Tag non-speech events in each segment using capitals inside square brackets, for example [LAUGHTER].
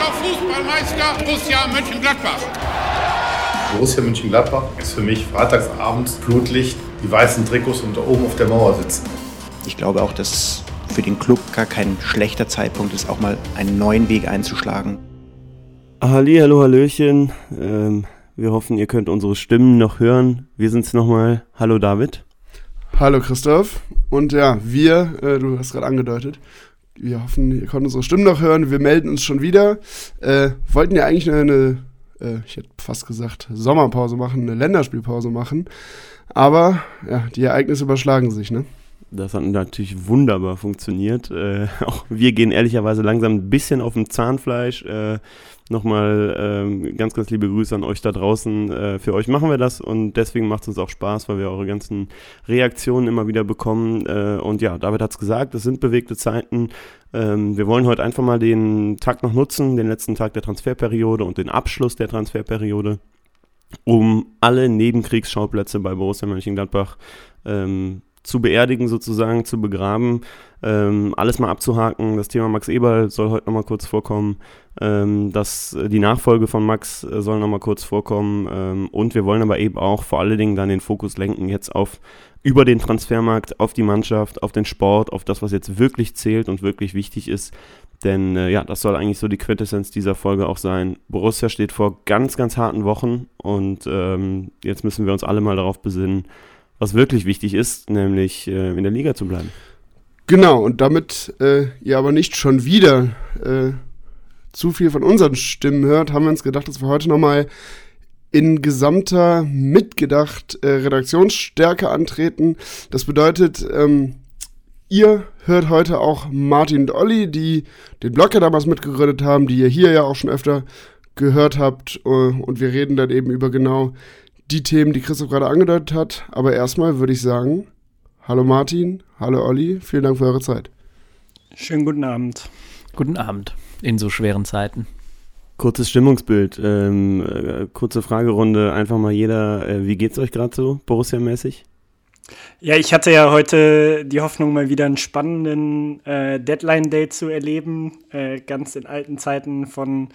Deutscher Fußballmeister Borussia Mönchengladbach. Borussia Mönchengladbach ist für mich freitagsabends Flutlicht, die weißen Trikots und da oben auf der Mauer sitzen. Ich glaube auch, dass für den Club gar kein schlechter Zeitpunkt ist, auch mal einen neuen Weg einzuschlagen. Halli, hallo, hallöchen. Ähm, wir hoffen, ihr könnt unsere Stimmen noch hören. Wir sind's nochmal. Hallo David. Hallo Christoph. Und ja, wir, äh, du hast gerade angedeutet, wir hoffen, ihr könnt unsere Stimmen noch hören. Wir melden uns schon wieder. Äh, wollten ja eigentlich eine, äh, ich hätte fast gesagt, Sommerpause machen, eine Länderspielpause machen. Aber ja, die Ereignisse überschlagen sich, ne? Das hat natürlich wunderbar funktioniert. Äh, [LAUGHS] auch wir gehen ehrlicherweise langsam ein bisschen auf dem Zahnfleisch. Äh, Nochmal ähm, ganz, ganz liebe Grüße an euch da draußen. Äh, für euch machen wir das und deswegen macht es uns auch Spaß, weil wir eure ganzen Reaktionen immer wieder bekommen. Äh, und ja, David hat es gesagt, es sind bewegte Zeiten. Ähm, wir wollen heute einfach mal den Tag noch nutzen, den letzten Tag der Transferperiode und den Abschluss der Transferperiode, um alle Nebenkriegsschauplätze bei Borussia Mönchengladbach ähm, zu beerdigen, sozusagen, zu begraben, ähm, alles mal abzuhaken. Das Thema Max Eberl soll heute nochmal kurz vorkommen. Ähm, das, die Nachfolge von Max äh, soll nochmal kurz vorkommen. Ähm, und wir wollen aber eben auch vor allen Dingen dann den Fokus lenken jetzt auf über den Transfermarkt, auf die Mannschaft, auf den Sport, auf das, was jetzt wirklich zählt und wirklich wichtig ist. Denn äh, ja, das soll eigentlich so die Quintessenz dieser Folge auch sein. Borussia steht vor ganz, ganz harten Wochen und ähm, jetzt müssen wir uns alle mal darauf besinnen, was wirklich wichtig ist, nämlich äh, in der Liga zu bleiben. Genau, und damit äh, ihr aber nicht schon wieder äh, zu viel von unseren Stimmen hört, haben wir uns gedacht, dass wir heute nochmal in gesamter mitgedacht äh, Redaktionsstärke antreten. Das bedeutet, ähm, ihr hört heute auch Martin und Olli, die den Blog ja damals mitgegründet haben, die ihr hier ja auch schon öfter gehört habt. Äh, und wir reden dann eben über genau die Themen, die Christoph gerade angedeutet hat. Aber erstmal würde ich sagen, hallo Martin, hallo Olli, vielen Dank für eure Zeit. Schönen guten Abend. Guten Abend in so schweren Zeiten. Kurzes Stimmungsbild, ähm, äh, kurze Fragerunde, einfach mal jeder, äh, wie geht's euch gerade so, Borussia-mäßig? Ja, ich hatte ja heute die Hoffnung, mal wieder einen spannenden äh, Deadline-Day zu erleben, äh, ganz in alten Zeiten von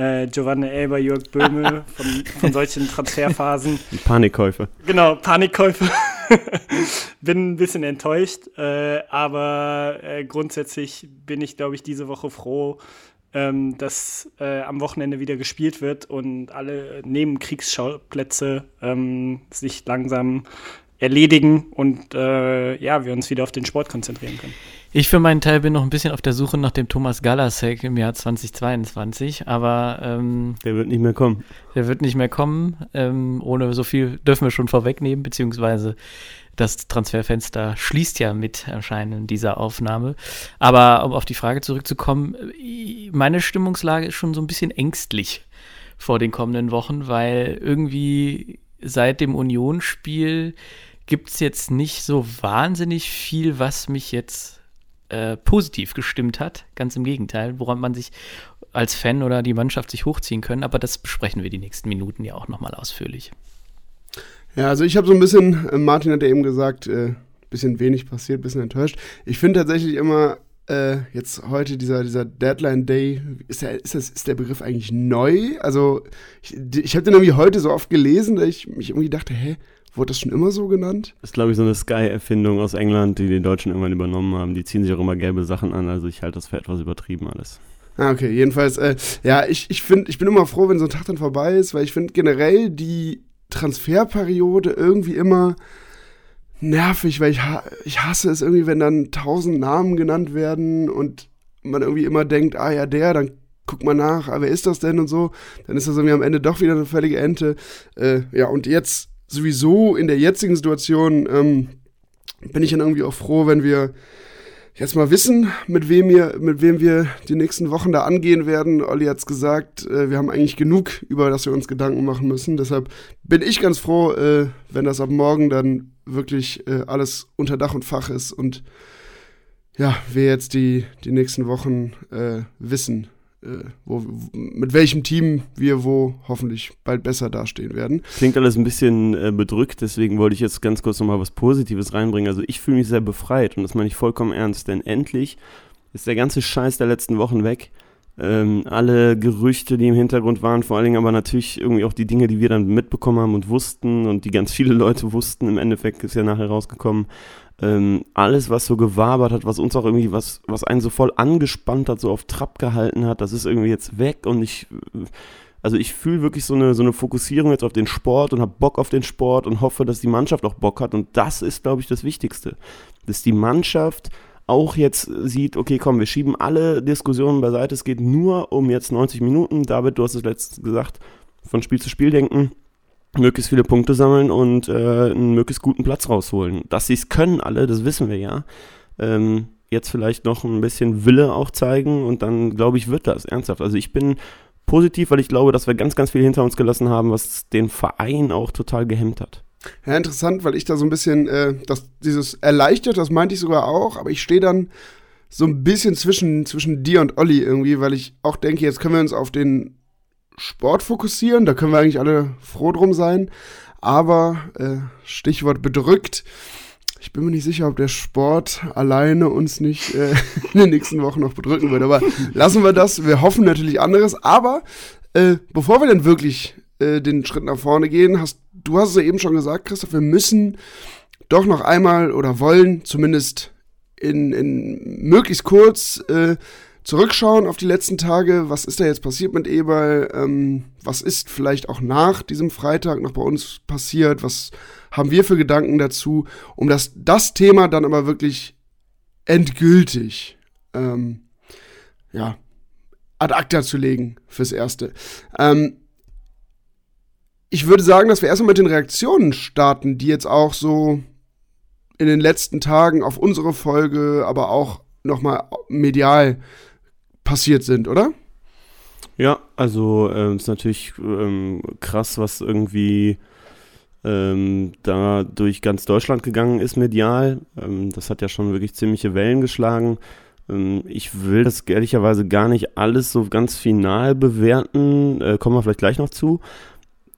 äh, Giovanni Elber, Jörg Böhme, [LAUGHS] von, von solchen Transferphasen. Panikkäufe. Genau, Panikkäufe. [LAUGHS] bin ein bisschen enttäuscht, äh, aber äh, grundsätzlich bin ich, glaube ich, diese Woche froh, ähm, dass äh, am Wochenende wieder gespielt wird und alle Nebenkriegsschauplätze ähm, sich langsam erledigen und äh, ja, wir uns wieder auf den Sport konzentrieren können. Ich für meinen Teil bin noch ein bisschen auf der Suche nach dem Thomas Galasek im Jahr 2022, aber ähm, der wird nicht mehr kommen. Der wird nicht mehr kommen. Ähm, ohne so viel dürfen wir schon vorwegnehmen, beziehungsweise das Transferfenster schließt ja mit Erscheinen dieser Aufnahme. Aber um auf die Frage zurückzukommen, meine Stimmungslage ist schon so ein bisschen ängstlich vor den kommenden Wochen, weil irgendwie seit dem Unionsspiel gibt es jetzt nicht so wahnsinnig viel, was mich jetzt äh, positiv gestimmt hat. Ganz im Gegenteil, woran man sich als Fan oder die Mannschaft sich hochziehen können. Aber das besprechen wir die nächsten Minuten ja auch nochmal ausführlich. Ja, also ich habe so ein bisschen, äh, Martin hat ja eben gesagt, äh, bisschen wenig passiert, bisschen enttäuscht. Ich finde tatsächlich immer, äh, jetzt heute dieser, dieser Deadline Day, ist der, ist, das, ist der Begriff eigentlich neu? Also ich, ich habe den irgendwie heute so oft gelesen, dass ich mich irgendwie dachte, hä, Wurde das schon immer so genannt? Das ist, glaube ich, so eine Sky-Erfindung aus England, die die Deutschen irgendwann übernommen haben. Die ziehen sich auch immer gelbe Sachen an, also ich halte das für etwas übertrieben alles. Ah, okay, jedenfalls, äh, ja, ich, ich, find, ich bin immer froh, wenn so ein Tag dann vorbei ist, weil ich finde generell die Transferperiode irgendwie immer nervig, weil ich, ich hasse es irgendwie, wenn dann tausend Namen genannt werden und man irgendwie immer denkt, ah ja, der, dann guck mal nach, ah, wer ist das denn und so. Dann ist das irgendwie am Ende doch wieder eine völlige Ente. Äh, ja, und jetzt sowieso in der jetzigen Situation ähm, bin ich dann irgendwie auch froh, wenn wir jetzt mal wissen, mit wem wir, mit wem wir die nächsten Wochen da angehen werden. Olli hat's gesagt, äh, wir haben eigentlich genug, über das wir uns Gedanken machen müssen. Deshalb bin ich ganz froh, äh, wenn das ab morgen dann wirklich äh, alles unter Dach und Fach ist und ja, wir jetzt die, die nächsten Wochen äh, wissen, wo, mit welchem Team wir wo hoffentlich bald besser dastehen werden. Klingt alles ein bisschen äh, bedrückt, deswegen wollte ich jetzt ganz kurz nochmal was Positives reinbringen. Also ich fühle mich sehr befreit und das meine ich vollkommen ernst, denn endlich ist der ganze Scheiß der letzten Wochen weg. ähm, alle Gerüchte, die im Hintergrund waren, vor allen Dingen aber natürlich irgendwie auch die Dinge, die wir dann mitbekommen haben und wussten und die ganz viele Leute wussten, im Endeffekt ist ja nachher rausgekommen, ähm, alles, was so gewabert hat, was uns auch irgendwie, was, was einen so voll angespannt hat, so auf Trab gehalten hat, das ist irgendwie jetzt weg und ich, also ich fühle wirklich so eine, so eine Fokussierung jetzt auf den Sport und habe Bock auf den Sport und hoffe, dass die Mannschaft auch Bock hat und das ist, glaube ich, das Wichtigste, dass die Mannschaft auch jetzt sieht, okay, komm, wir schieben alle Diskussionen beiseite, es geht nur um jetzt 90 Minuten, David, du hast es letztens gesagt, von Spiel zu Spiel denken, möglichst viele Punkte sammeln und äh, einen möglichst guten Platz rausholen. Dass sie es können alle, das wissen wir ja. Ähm, jetzt vielleicht noch ein bisschen Wille auch zeigen und dann, glaube ich, wird das ernsthaft. Also ich bin positiv, weil ich glaube, dass wir ganz, ganz viel hinter uns gelassen haben, was den Verein auch total gehemmt hat. Ja, interessant, weil ich da so ein bisschen, äh, das, dieses erleichtert, das meinte ich sogar auch, aber ich stehe dann so ein bisschen zwischen, zwischen dir und Olli irgendwie, weil ich auch denke, jetzt können wir uns auf den Sport fokussieren, da können wir eigentlich alle froh drum sein, aber äh, Stichwort bedrückt, ich bin mir nicht sicher, ob der Sport alleine uns nicht äh, [LAUGHS] in den nächsten Wochen noch bedrücken wird, aber lassen wir das, wir hoffen natürlich anderes, aber äh, bevor wir dann wirklich äh, den Schritt nach vorne gehen, hast du hast es ja eben schon gesagt, Christoph, wir müssen doch noch einmal oder wollen zumindest in, in möglichst kurz äh, zurückschauen auf die letzten Tage. Was ist da jetzt passiert mit Eberl? Ähm, was ist vielleicht auch nach diesem Freitag noch bei uns passiert? Was haben wir für Gedanken dazu? Um das, das Thema dann aber wirklich endgültig ähm, ja, ad acta zu legen fürs Erste. Ähm, ich würde sagen, dass wir erstmal mit den Reaktionen starten, die jetzt auch so in den letzten Tagen auf unsere Folge, aber auch nochmal medial passiert sind, oder? Ja, also ähm, ist natürlich ähm, krass, was irgendwie ähm, da durch ganz Deutschland gegangen ist medial. Ähm, das hat ja schon wirklich ziemliche Wellen geschlagen. Ähm, ich will das ehrlicherweise gar nicht alles so ganz final bewerten, äh, kommen wir vielleicht gleich noch zu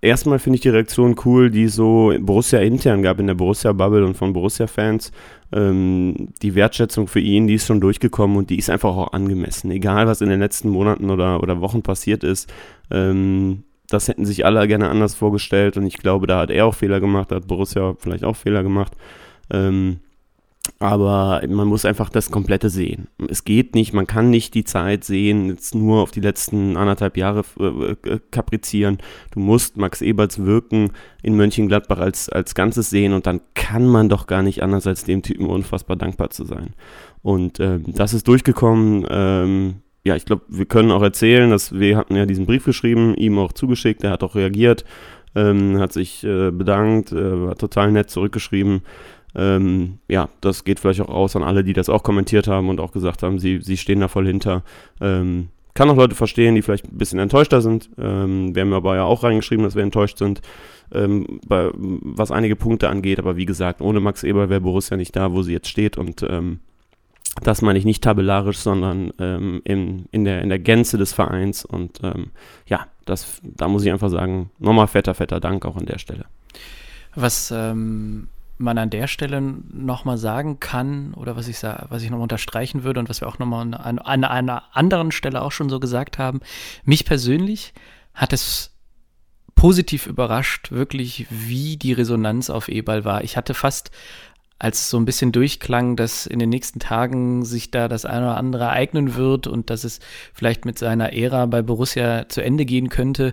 erstmal finde ich die Reaktion cool, die so Borussia intern gab in der Borussia-Bubble und von Borussia-Fans. Ähm, die Wertschätzung für ihn, die ist schon durchgekommen und die ist einfach auch angemessen. Egal, was in den letzten Monaten oder, oder Wochen passiert ist. Ähm, das hätten sich alle gerne anders vorgestellt und ich glaube, da hat er auch Fehler gemacht, da hat Borussia vielleicht auch Fehler gemacht. Ähm, aber man muss einfach das Komplette sehen. Es geht nicht, man kann nicht die Zeit sehen, jetzt nur auf die letzten anderthalb Jahre äh, äh, kaprizieren. Du musst Max Eberts Wirken in Mönchengladbach als, als Ganzes sehen und dann kann man doch gar nicht anders als dem Typen unfassbar dankbar zu sein. Und ähm, das ist durchgekommen. Ähm, ja, ich glaube, wir können auch erzählen, dass wir hatten ja diesen Brief geschrieben, ihm auch zugeschickt, er hat auch reagiert, ähm, hat sich äh, bedankt, äh, hat total nett zurückgeschrieben. Ähm, ja, das geht vielleicht auch raus an alle, die das auch kommentiert haben und auch gesagt haben, sie, sie stehen da voll hinter. Ähm, kann auch Leute verstehen, die vielleicht ein bisschen enttäuschter sind. Ähm, wir haben aber ja auch reingeschrieben, dass wir enttäuscht sind, ähm, bei, was einige Punkte angeht. Aber wie gesagt, ohne Max Eber wäre Borussia nicht da, wo sie jetzt steht. Und ähm, das meine ich nicht tabellarisch, sondern ähm, in, in, der, in der Gänze des Vereins. Und ähm, ja, das, da muss ich einfach sagen, nochmal fetter, fetter Dank auch an der Stelle. Was ähm, man an der Stelle nochmal sagen kann oder was ich, was ich nochmal unterstreichen würde und was wir auch nochmal an, an einer anderen Stelle auch schon so gesagt haben, mich persönlich hat es positiv überrascht, wirklich, wie die Resonanz auf E-Ball war. Ich hatte fast, als so ein bisschen durchklang, dass in den nächsten Tagen sich da das eine oder andere ereignen wird und dass es vielleicht mit seiner Ära bei Borussia zu Ende gehen könnte,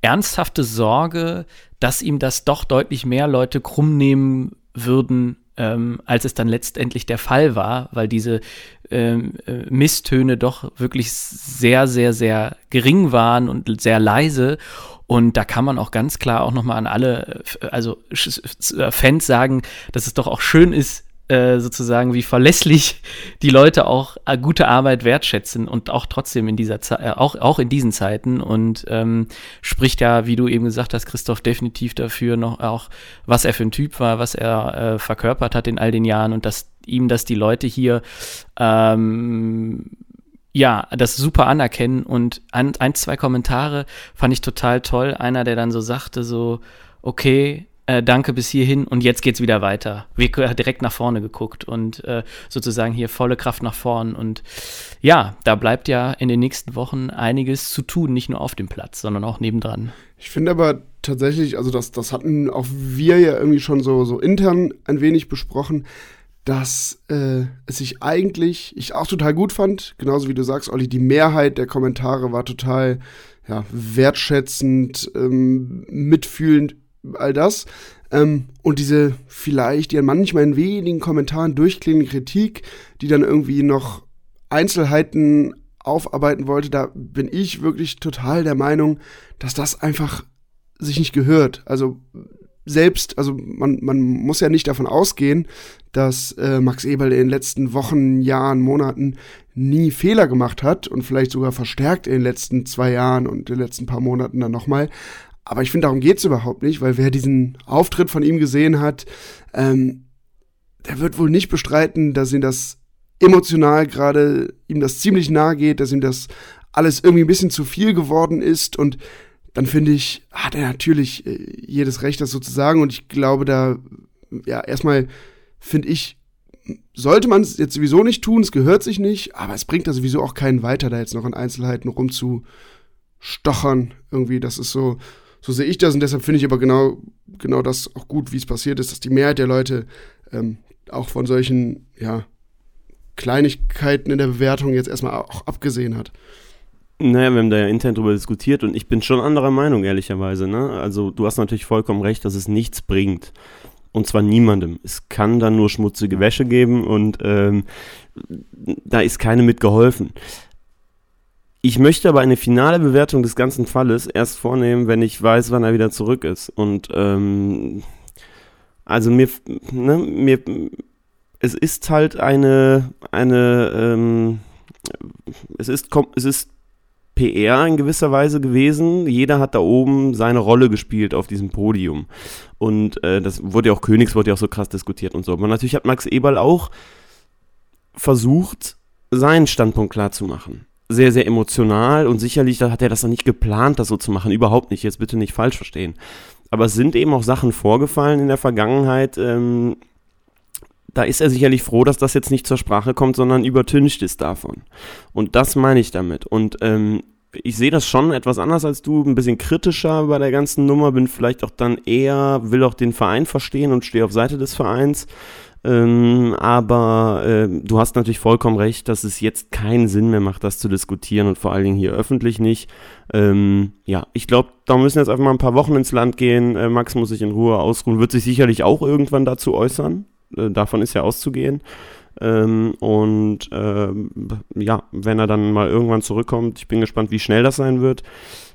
ernsthafte Sorge, dass ihm das doch deutlich mehr Leute krumm nehmen würden, ähm, als es dann letztendlich der Fall war, weil diese ähm, äh, Misstöne doch wirklich sehr, sehr, sehr gering waren und sehr leise. Und da kann man auch ganz klar auch nochmal an alle, äh, also Fans sagen, dass es doch auch schön ist, äh, sozusagen, wie verlässlich [LAUGHS] die Leute auch äh, gute Arbeit wertschätzen und auch trotzdem in dieser Zeit, äh, auch, auch in diesen Zeiten und ähm, spricht ja, wie du eben gesagt hast, Christoph, definitiv dafür noch auch, was er für ein Typ war, was er äh, verkörpert hat in all den Jahren und dass ihm das die Leute hier ähm, ja, das super anerkennen und ein, ein, zwei Kommentare fand ich total toll. Einer, der dann so sagte, so, okay, äh, danke bis hierhin und jetzt geht's wieder weiter. Wir haben direkt nach vorne geguckt und äh, sozusagen hier volle Kraft nach vorn. Und ja, da bleibt ja in den nächsten Wochen einiges zu tun, nicht nur auf dem Platz, sondern auch nebendran. Ich finde aber tatsächlich, also das, das hatten auch wir ja irgendwie schon so, so intern ein wenig besprochen, dass äh, es sich eigentlich, ich auch total gut fand, genauso wie du sagst, Olli, die Mehrheit der Kommentare war total ja, wertschätzend, ähm, mitfühlend, all das. Ähm, und diese vielleicht, die manchmal in wenigen Kommentaren durchklingende Kritik, die dann irgendwie noch Einzelheiten aufarbeiten wollte, da bin ich wirklich total der Meinung, dass das einfach sich nicht gehört. Also selbst, also man, man muss ja nicht davon ausgehen, dass äh, Max Eberl in den letzten Wochen, Jahren, Monaten nie Fehler gemacht hat und vielleicht sogar verstärkt in den letzten zwei Jahren und den letzten paar Monaten dann nochmal. Aber ich finde, darum geht's überhaupt nicht, weil wer diesen Auftritt von ihm gesehen hat, ähm, der wird wohl nicht bestreiten, dass ihm das emotional gerade, ihm das ziemlich nahe geht, dass ihm das alles irgendwie ein bisschen zu viel geworden ist und dann finde ich, hat er natürlich äh, jedes Recht, das so zu sagen. Und ich glaube, da, ja, erstmal finde ich, sollte man es jetzt sowieso nicht tun, es gehört sich nicht, aber es bringt da sowieso auch keinen weiter, da jetzt noch in Einzelheiten rumzustochern. Irgendwie, das ist so, so sehe ich das und deshalb finde ich aber genau, genau das auch gut, wie es passiert ist, dass die Mehrheit der Leute ähm, auch von solchen, ja, Kleinigkeiten in der Bewertung jetzt erstmal auch abgesehen hat. Naja, wir haben da ja intern drüber diskutiert und ich bin schon anderer Meinung, ehrlicherweise. Ne? Also du hast natürlich vollkommen recht, dass es nichts bringt. Und zwar niemandem. Es kann dann nur schmutzige Wäsche geben und ähm, da ist keine mitgeholfen. Ich möchte aber eine finale Bewertung des ganzen Falles erst vornehmen, wenn ich weiß, wann er wieder zurück ist. Und ähm, also mir, ne, mir, es ist halt eine, eine, ähm, es ist, es ist PR in gewisser Weise gewesen. Jeder hat da oben seine Rolle gespielt auf diesem Podium. Und äh, das wurde ja auch Königs, wurde ja auch so krass diskutiert und so. Aber natürlich hat Max Eberl auch versucht, seinen Standpunkt klar zu machen. Sehr, sehr emotional und sicherlich hat er das noch nicht geplant, das so zu machen. Überhaupt nicht, jetzt bitte nicht falsch verstehen. Aber es sind eben auch Sachen vorgefallen in der Vergangenheit, ähm, da ist er sicherlich froh, dass das jetzt nicht zur Sprache kommt, sondern übertüncht ist davon. Und das meine ich damit. Und ähm, ich sehe das schon etwas anders als du, ein bisschen kritischer bei der ganzen Nummer, bin vielleicht auch dann eher, will auch den Verein verstehen und stehe auf Seite des Vereins. Ähm, aber äh, du hast natürlich vollkommen recht, dass es jetzt keinen Sinn mehr macht, das zu diskutieren und vor allen Dingen hier öffentlich nicht. Ähm, ja, ich glaube, da müssen jetzt einfach mal ein paar Wochen ins Land gehen. Äh, Max muss sich in Ruhe ausruhen, wird sich sicherlich auch irgendwann dazu äußern. Äh, davon ist ja auszugehen. Ähm, und ähm, ja, wenn er dann mal irgendwann zurückkommt, ich bin gespannt, wie schnell das sein wird,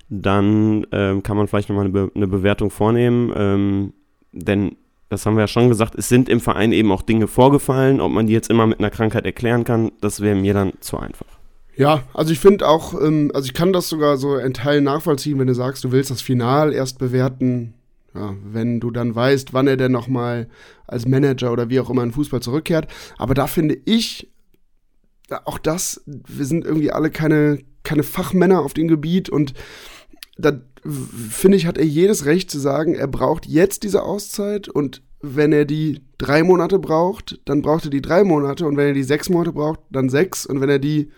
dann ähm, kann man vielleicht nochmal eine, Be eine Bewertung vornehmen. Ähm, denn das haben wir ja schon gesagt, es sind im Verein eben auch Dinge vorgefallen. Ob man die jetzt immer mit einer Krankheit erklären kann, das wäre mir dann zu einfach. Ja, also ich finde auch, ähm, also ich kann das sogar so in Teilen nachvollziehen, wenn du sagst, du willst das Final erst bewerten, ja, wenn du dann weißt, wann er denn nochmal als Manager oder wie auch immer in Fußball zurückkehrt. Aber da finde ich, auch das, wir sind irgendwie alle keine, keine Fachmänner auf dem Gebiet und da finde ich, hat er jedes Recht zu sagen, er braucht jetzt diese Auszeit und wenn er die drei Monate braucht, dann braucht er die drei Monate und wenn er die sechs Monate braucht, dann sechs und wenn er die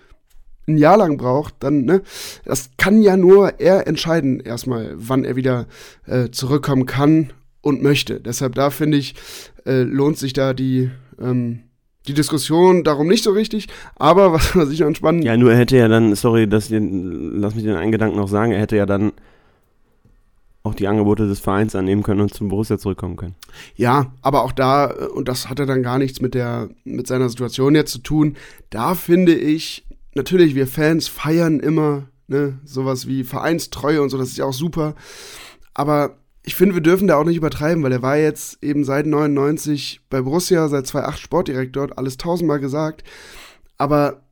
ein Jahr lang braucht, dann, ne, das kann ja nur er entscheiden, erstmal, wann er wieder äh, zurückkommen kann und möchte. Deshalb da finde ich, äh, lohnt sich da die, ähm, die Diskussion darum nicht so richtig, aber was, was ich noch spannend. Ja, nur er hätte ja dann, sorry, dass den, lass mich den einen Gedanken noch sagen, er hätte ja dann auch die Angebote des Vereins annehmen können und zum Borussia zurückkommen können. Ja, aber auch da, äh, und das hat er dann gar nichts mit der, mit seiner Situation jetzt zu tun, da finde ich, natürlich, wir Fans feiern immer ne, sowas wie Vereinstreue und so, das ist ja auch super. Aber ich finde, wir dürfen da auch nicht übertreiben, weil er war jetzt eben seit 99 bei Borussia, seit 2008 Sportdirektor, alles tausendmal gesagt. Aber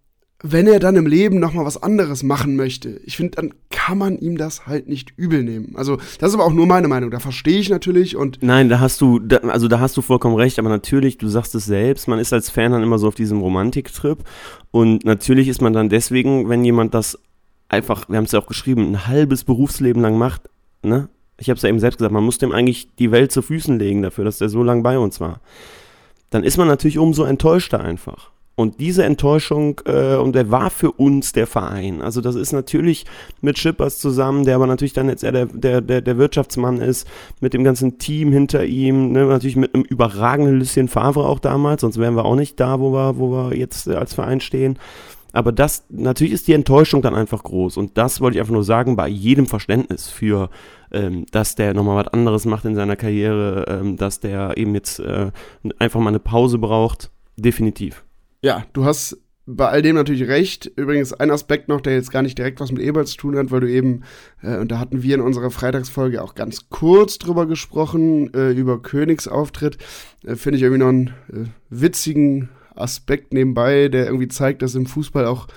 wenn er dann im Leben nochmal was anderes machen möchte, ich finde, dann kann man ihm das halt nicht übel nehmen. Also, das ist aber auch nur meine Meinung. Da verstehe ich natürlich und. Nein, da hast du, da, also da hast du vollkommen recht, aber natürlich, du sagst es selbst, man ist als Fan dann immer so auf diesem Romantiktrip. Und natürlich ist man dann deswegen, wenn jemand das einfach, wir haben es ja auch geschrieben, ein halbes Berufsleben lang macht, ne? Ich habe es ja eben selbst gesagt, man muss dem eigentlich die Welt zu Füßen legen dafür, dass der so lange bei uns war. Dann ist man natürlich umso enttäuschter einfach. Und diese Enttäuschung, äh, und der war für uns der Verein. Also das ist natürlich mit Schippers zusammen, der aber natürlich dann jetzt eher der, der, der, der Wirtschaftsmann ist, mit dem ganzen Team hinter ihm, ne? natürlich mit einem überragenden Lucien Favre auch damals, sonst wären wir auch nicht da, wo wir, wo wir jetzt als Verein stehen. Aber das, natürlich ist die Enttäuschung dann einfach groß. Und das wollte ich einfach nur sagen, bei jedem Verständnis für, ähm, dass der nochmal was anderes macht in seiner Karriere, ähm, dass der eben jetzt äh, einfach mal eine Pause braucht. Definitiv. Ja, du hast bei all dem natürlich recht. Übrigens ein Aspekt noch, der jetzt gar nicht direkt was mit Eberl zu tun hat, weil du eben, äh, und da hatten wir in unserer Freitagsfolge auch ganz kurz drüber gesprochen, äh, über Königsauftritt. Äh, Finde ich irgendwie noch einen äh, witzigen Aspekt nebenbei, der irgendwie zeigt, dass im Fußball auch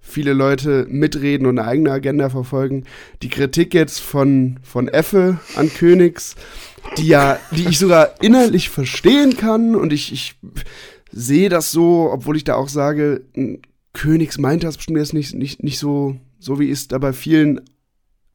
viele Leute mitreden und eine eigene Agenda verfolgen. Die Kritik jetzt von, von Effe an Königs, die ja, die ich sogar innerlich verstehen kann und ich, ich sehe das so, obwohl ich da auch sage, Königs meint das bestimmt jetzt nicht, nicht, nicht so, so wie es da bei vielen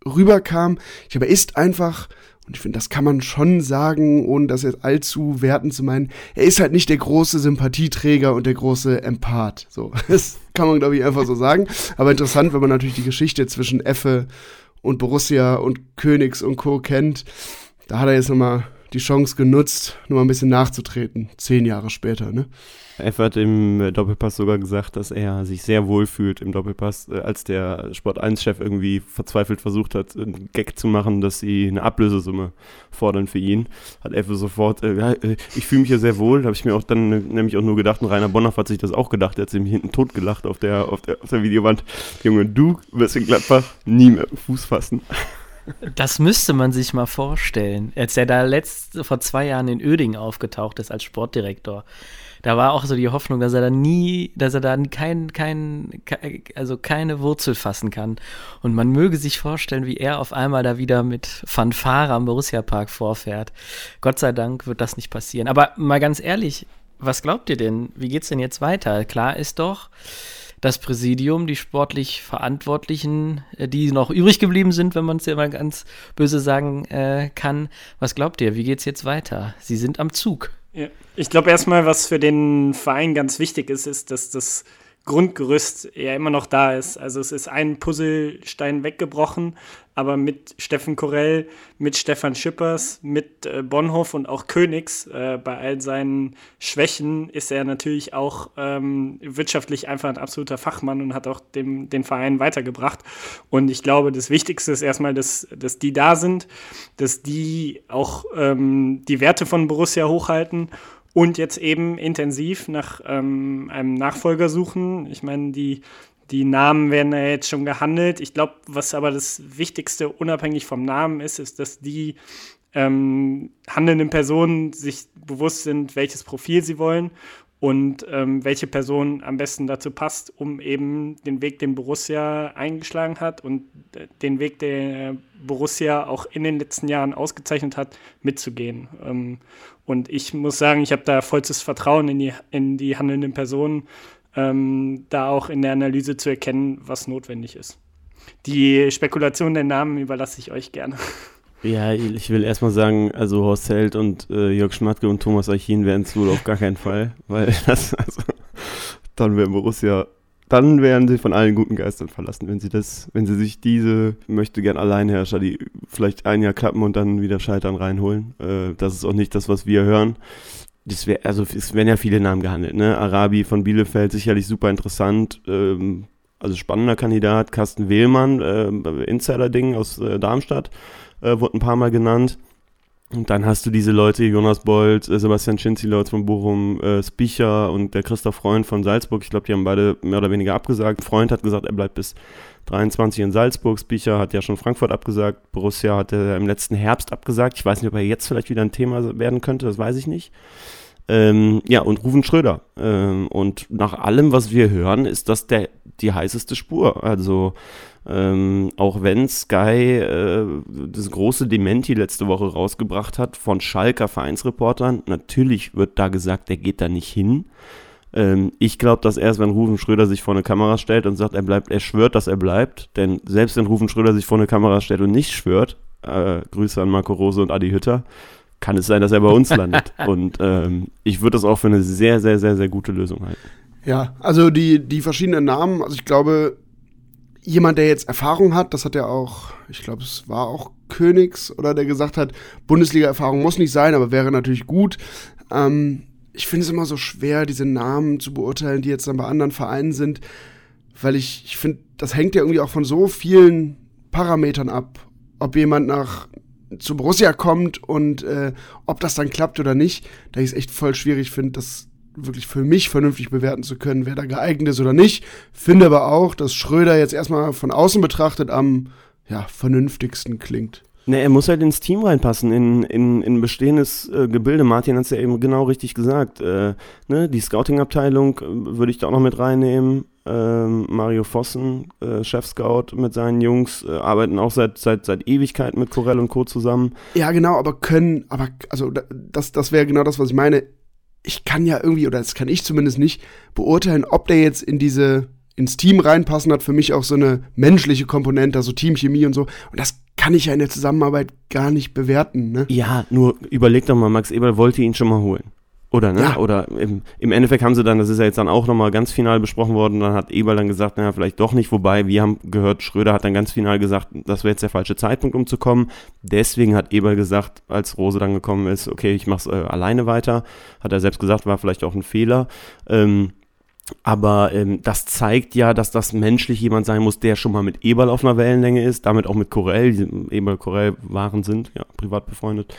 rüberkam. Ich aber ist einfach, und ich finde, das kann man schon sagen, ohne das jetzt allzu werten zu meinen, er ist halt nicht der große Sympathieträger und der große Empath. So, [LAUGHS] das kann man, glaube ich, einfach so sagen. Aber interessant, wenn man natürlich die Geschichte zwischen Effe und Borussia und Königs und Co. kennt. Da hat er jetzt nochmal die Chance genutzt, nur mal ein bisschen nachzutreten, zehn Jahre später, ne? F hat im äh, Doppelpass sogar gesagt, dass er sich sehr wohl fühlt im Doppelpass, äh, als der Sport 1-Chef irgendwie verzweifelt versucht hat, einen Gag zu machen, dass sie eine Ablösesumme fordern für ihn. Hat F sofort, äh, äh, ich fühle mich hier sehr wohl, habe ich mir auch dann nämlich auch nur gedacht, und Rainer Bonhoff hat sich das auch gedacht, er hat sich hinten tot gelacht auf der, auf der, auf der Videowand. Junge, du wirst in Gladbach nie mehr Fuß fassen. Das müsste man sich mal vorstellen. Als er da letzt, vor zwei Jahren in Öding aufgetaucht ist als Sportdirektor, da war auch so die Hoffnung, dass er da nie, dass er da kein, kein, also keine Wurzel fassen kann. Und man möge sich vorstellen, wie er auf einmal da wieder mit Fanfare am Borussia Park vorfährt. Gott sei Dank wird das nicht passieren. Aber mal ganz ehrlich, was glaubt ihr denn? Wie geht's denn jetzt weiter? Klar ist doch, das Präsidium, die sportlich Verantwortlichen, äh, die noch übrig geblieben sind, wenn man es ja mal ganz böse sagen äh, kann. Was glaubt ihr? Wie geht es jetzt weiter? Sie sind am Zug. Ja. Ich glaube erstmal, was für den Verein ganz wichtig ist, ist, dass das Grundgerüst ja immer noch da ist. Also es ist ein Puzzlestein weggebrochen, aber mit Steffen Korell, mit Stefan Schippers, mit äh, Bonhoff und auch Königs, äh, bei all seinen Schwächen ist er natürlich auch ähm, wirtschaftlich einfach ein absoluter Fachmann und hat auch dem, den Verein weitergebracht. Und ich glaube, das Wichtigste ist erstmal, dass, dass die da sind, dass die auch ähm, die Werte von Borussia hochhalten und jetzt eben intensiv nach ähm, einem Nachfolger suchen. Ich meine, die, die Namen werden ja jetzt schon gehandelt. Ich glaube, was aber das Wichtigste unabhängig vom Namen ist, ist, dass die ähm, handelnden Personen sich bewusst sind, welches Profil sie wollen und ähm, welche Person am besten dazu passt, um eben den Weg, den Borussia eingeschlagen hat und äh, den Weg, den Borussia auch in den letzten Jahren ausgezeichnet hat, mitzugehen. Ähm, und ich muss sagen, ich habe da vollstes Vertrauen in die, in die handelnden Personen, ähm, da auch in der Analyse zu erkennen, was notwendig ist. Die Spekulation der Namen überlasse ich euch gerne. [LAUGHS] Ja, ich will erstmal sagen, also Horst Held und äh, Jörg Schmatke und Thomas Eichin werden es wohl auf gar keinen Fall, [LAUGHS] weil das, also, dann wäre Borussia dann werden sie von allen guten Geistern verlassen, wenn sie das, wenn sie sich diese möchte gern Alleinherrscher, die vielleicht ein Jahr klappen und dann wieder scheitern, reinholen. Äh, das ist auch nicht das, was wir hören. Das wär, also es werden ja viele Namen gehandelt, ne? Arabi von Bielefeld sicherlich super interessant. Ähm, also spannender Kandidat, Carsten Wehlmann, äh, Insider-Ding aus äh, Darmstadt, äh, wurde ein paar Mal genannt. Und dann hast du diese Leute, Jonas Bolt, äh, Sebastian Schinzilotz von Bochum, äh, Spicher und der Christoph Freund von Salzburg. Ich glaube, die haben beide mehr oder weniger abgesagt. Freund hat gesagt, er bleibt bis 23 in Salzburg. Spicher hat ja schon Frankfurt abgesagt. Borussia hat er im letzten Herbst abgesagt. Ich weiß nicht, ob er jetzt vielleicht wieder ein Thema werden könnte, das weiß ich nicht. Ähm, ja, und Rufen Schröder. Ähm, und nach allem, was wir hören, ist das der, die heißeste Spur. Also ähm, auch wenn Sky äh, das große Dementi letzte Woche rausgebracht hat von Schalker Vereinsreportern, natürlich wird da gesagt, der geht da nicht hin. Ähm, ich glaube, dass erst, wenn Rufen Schröder sich vor eine Kamera stellt und sagt, er bleibt, er schwört, dass er bleibt, denn selbst wenn Rufen Schröder sich vor eine Kamera stellt und nicht schwört, äh, Grüße an Marco Rose und Adi Hütter, kann es sein, dass er bei uns landet. [LAUGHS] Und ähm, ich würde das auch für eine sehr, sehr, sehr, sehr gute Lösung halten. Ja, also die, die verschiedenen Namen, also ich glaube, jemand, der jetzt Erfahrung hat, das hat ja auch, ich glaube, es war auch Königs oder der gesagt hat, Bundesliga-Erfahrung muss nicht sein, aber wäre natürlich gut. Ähm, ich finde es immer so schwer, diese Namen zu beurteilen, die jetzt dann bei anderen Vereinen sind, weil ich, ich finde, das hängt ja irgendwie auch von so vielen Parametern ab, ob jemand nach zu Borussia kommt und äh, ob das dann klappt oder nicht, da ich es echt voll schwierig finde, das wirklich für mich vernünftig bewerten zu können, wer da geeignet ist oder nicht. Finde aber auch, dass Schröder jetzt erstmal von außen betrachtet am ja, vernünftigsten klingt. Ne, er muss halt ins Team reinpassen, in, in, in bestehendes äh, Gebilde. Martin hat es ja eben genau richtig gesagt. Äh, ne, die Scouting-Abteilung äh, würde ich da auch noch mit reinnehmen. Ähm, Mario Vossen, äh, Chef-Scout mit seinen Jungs, äh, arbeiten auch seit, seit, seit Ewigkeiten mit Corell und Co. zusammen. Ja, genau, aber können, aber also das, das wäre genau das, was ich meine. Ich kann ja irgendwie, oder das kann ich zumindest nicht, beurteilen, ob der jetzt in diese ins Team reinpassen, hat für mich auch so eine menschliche Komponente, also Teamchemie und so. Und das kann ich ja in der Zusammenarbeit gar nicht bewerten. Ne? Ja, nur überleg doch mal, Max Eberl wollte ihn schon mal holen. Oder, ne? Ja. Oder im, im, Endeffekt haben sie dann, das ist ja jetzt dann auch nochmal ganz final besprochen worden, dann hat Eberl dann gesagt, naja, vielleicht doch nicht, wobei wir haben gehört, Schröder hat dann ganz final gesagt, das wäre jetzt der falsche Zeitpunkt, um zu kommen. Deswegen hat Eberl gesagt, als Rose dann gekommen ist, okay, ich mach's äh, alleine weiter. Hat er selbst gesagt, war vielleicht auch ein Fehler. Ähm, aber ähm, das zeigt ja, dass das menschlich jemand sein muss, der schon mal mit Eberl auf einer Wellenlänge ist, damit auch mit Corell, die Eberl Corell waren sind, ja, privat befreundet.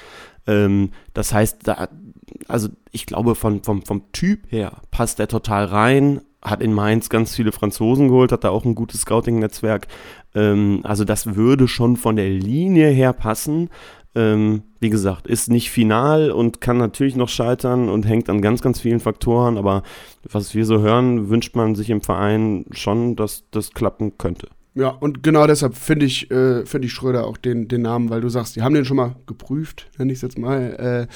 Ähm, das heißt, da, also ich glaube, von, vom, vom Typ her passt er total rein, hat in Mainz ganz viele Franzosen geholt, hat da auch ein gutes Scouting-Netzwerk. Ähm, also das würde schon von der Linie her passen. Ähm, wie gesagt, ist nicht final und kann natürlich noch scheitern und hängt an ganz, ganz vielen Faktoren. Aber was wir so hören, wünscht man sich im Verein schon, dass das klappen könnte. Ja, und genau deshalb finde ich, äh, find ich Schröder auch den, den Namen, weil du sagst, die haben den schon mal geprüft, nenne ich es jetzt mal. Äh,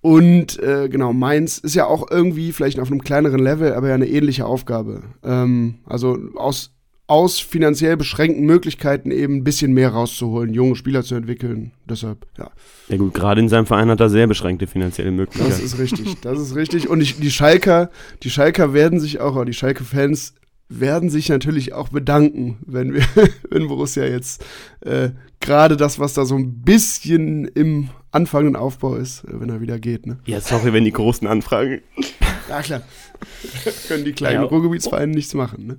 und äh, genau, Mainz ist ja auch irgendwie vielleicht auf einem kleineren Level, aber ja eine ähnliche Aufgabe. Ähm, also aus aus finanziell beschränkten Möglichkeiten eben ein bisschen mehr rauszuholen, junge Spieler zu entwickeln. Deshalb, ja. Ja gut, gerade in seinem Verein hat er sehr beschränkte finanzielle Möglichkeiten. Das ist richtig, das ist richtig. Und ich, die Schalker, die Schalker werden sich auch, die Schalke-Fans werden sich natürlich auch bedanken, wenn wir, [LAUGHS] wenn Borussia jetzt äh, gerade das, was da so ein bisschen im anfangenden Aufbau ist, wenn er wieder geht. Ne? Ja, sorry, wenn die großen Anfragen. Ja, klar. [LAUGHS] Können die kleinen ja. Ruhrgebietsvereine nichts machen. Ne?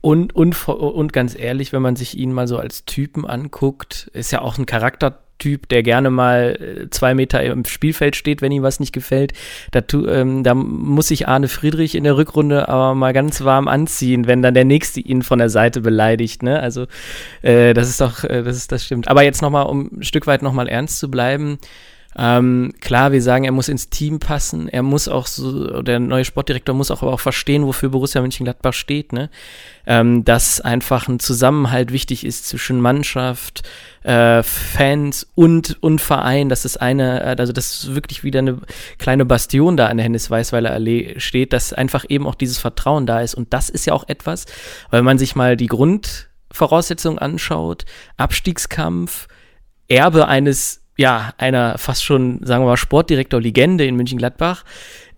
Und, und, und ganz ehrlich, wenn man sich ihn mal so als Typen anguckt, ist ja auch ein Charaktertyp, der gerne mal äh, zwei Meter im Spielfeld steht, wenn ihm was nicht gefällt. Da, ähm, da muss sich Arne Friedrich in der Rückrunde aber mal ganz warm anziehen, wenn dann der Nächste ihn von der Seite beleidigt. Ne? Also äh, das ist doch, äh, das ist, das stimmt. Aber jetzt nochmal, um ein Stück weit nochmal ernst zu bleiben, ähm, klar, wir sagen, er muss ins Team passen. Er muss auch so, der neue Sportdirektor muss auch aber auch verstehen, wofür Borussia Mönchengladbach steht, ne? Ähm, dass einfach ein Zusammenhalt wichtig ist zwischen Mannschaft, äh, Fans und, und Verein. Das ist eine, äh, also das wirklich wieder eine kleine Bastion da an der Hennes-Weißweiler Allee steht, dass einfach eben auch dieses Vertrauen da ist. Und das ist ja auch etwas, weil man sich mal die Grundvoraussetzungen anschaut, Abstiegskampf, Erbe eines ja, einer fast schon, sagen wir mal, Sportdirektor-Legende in München-Gladbach.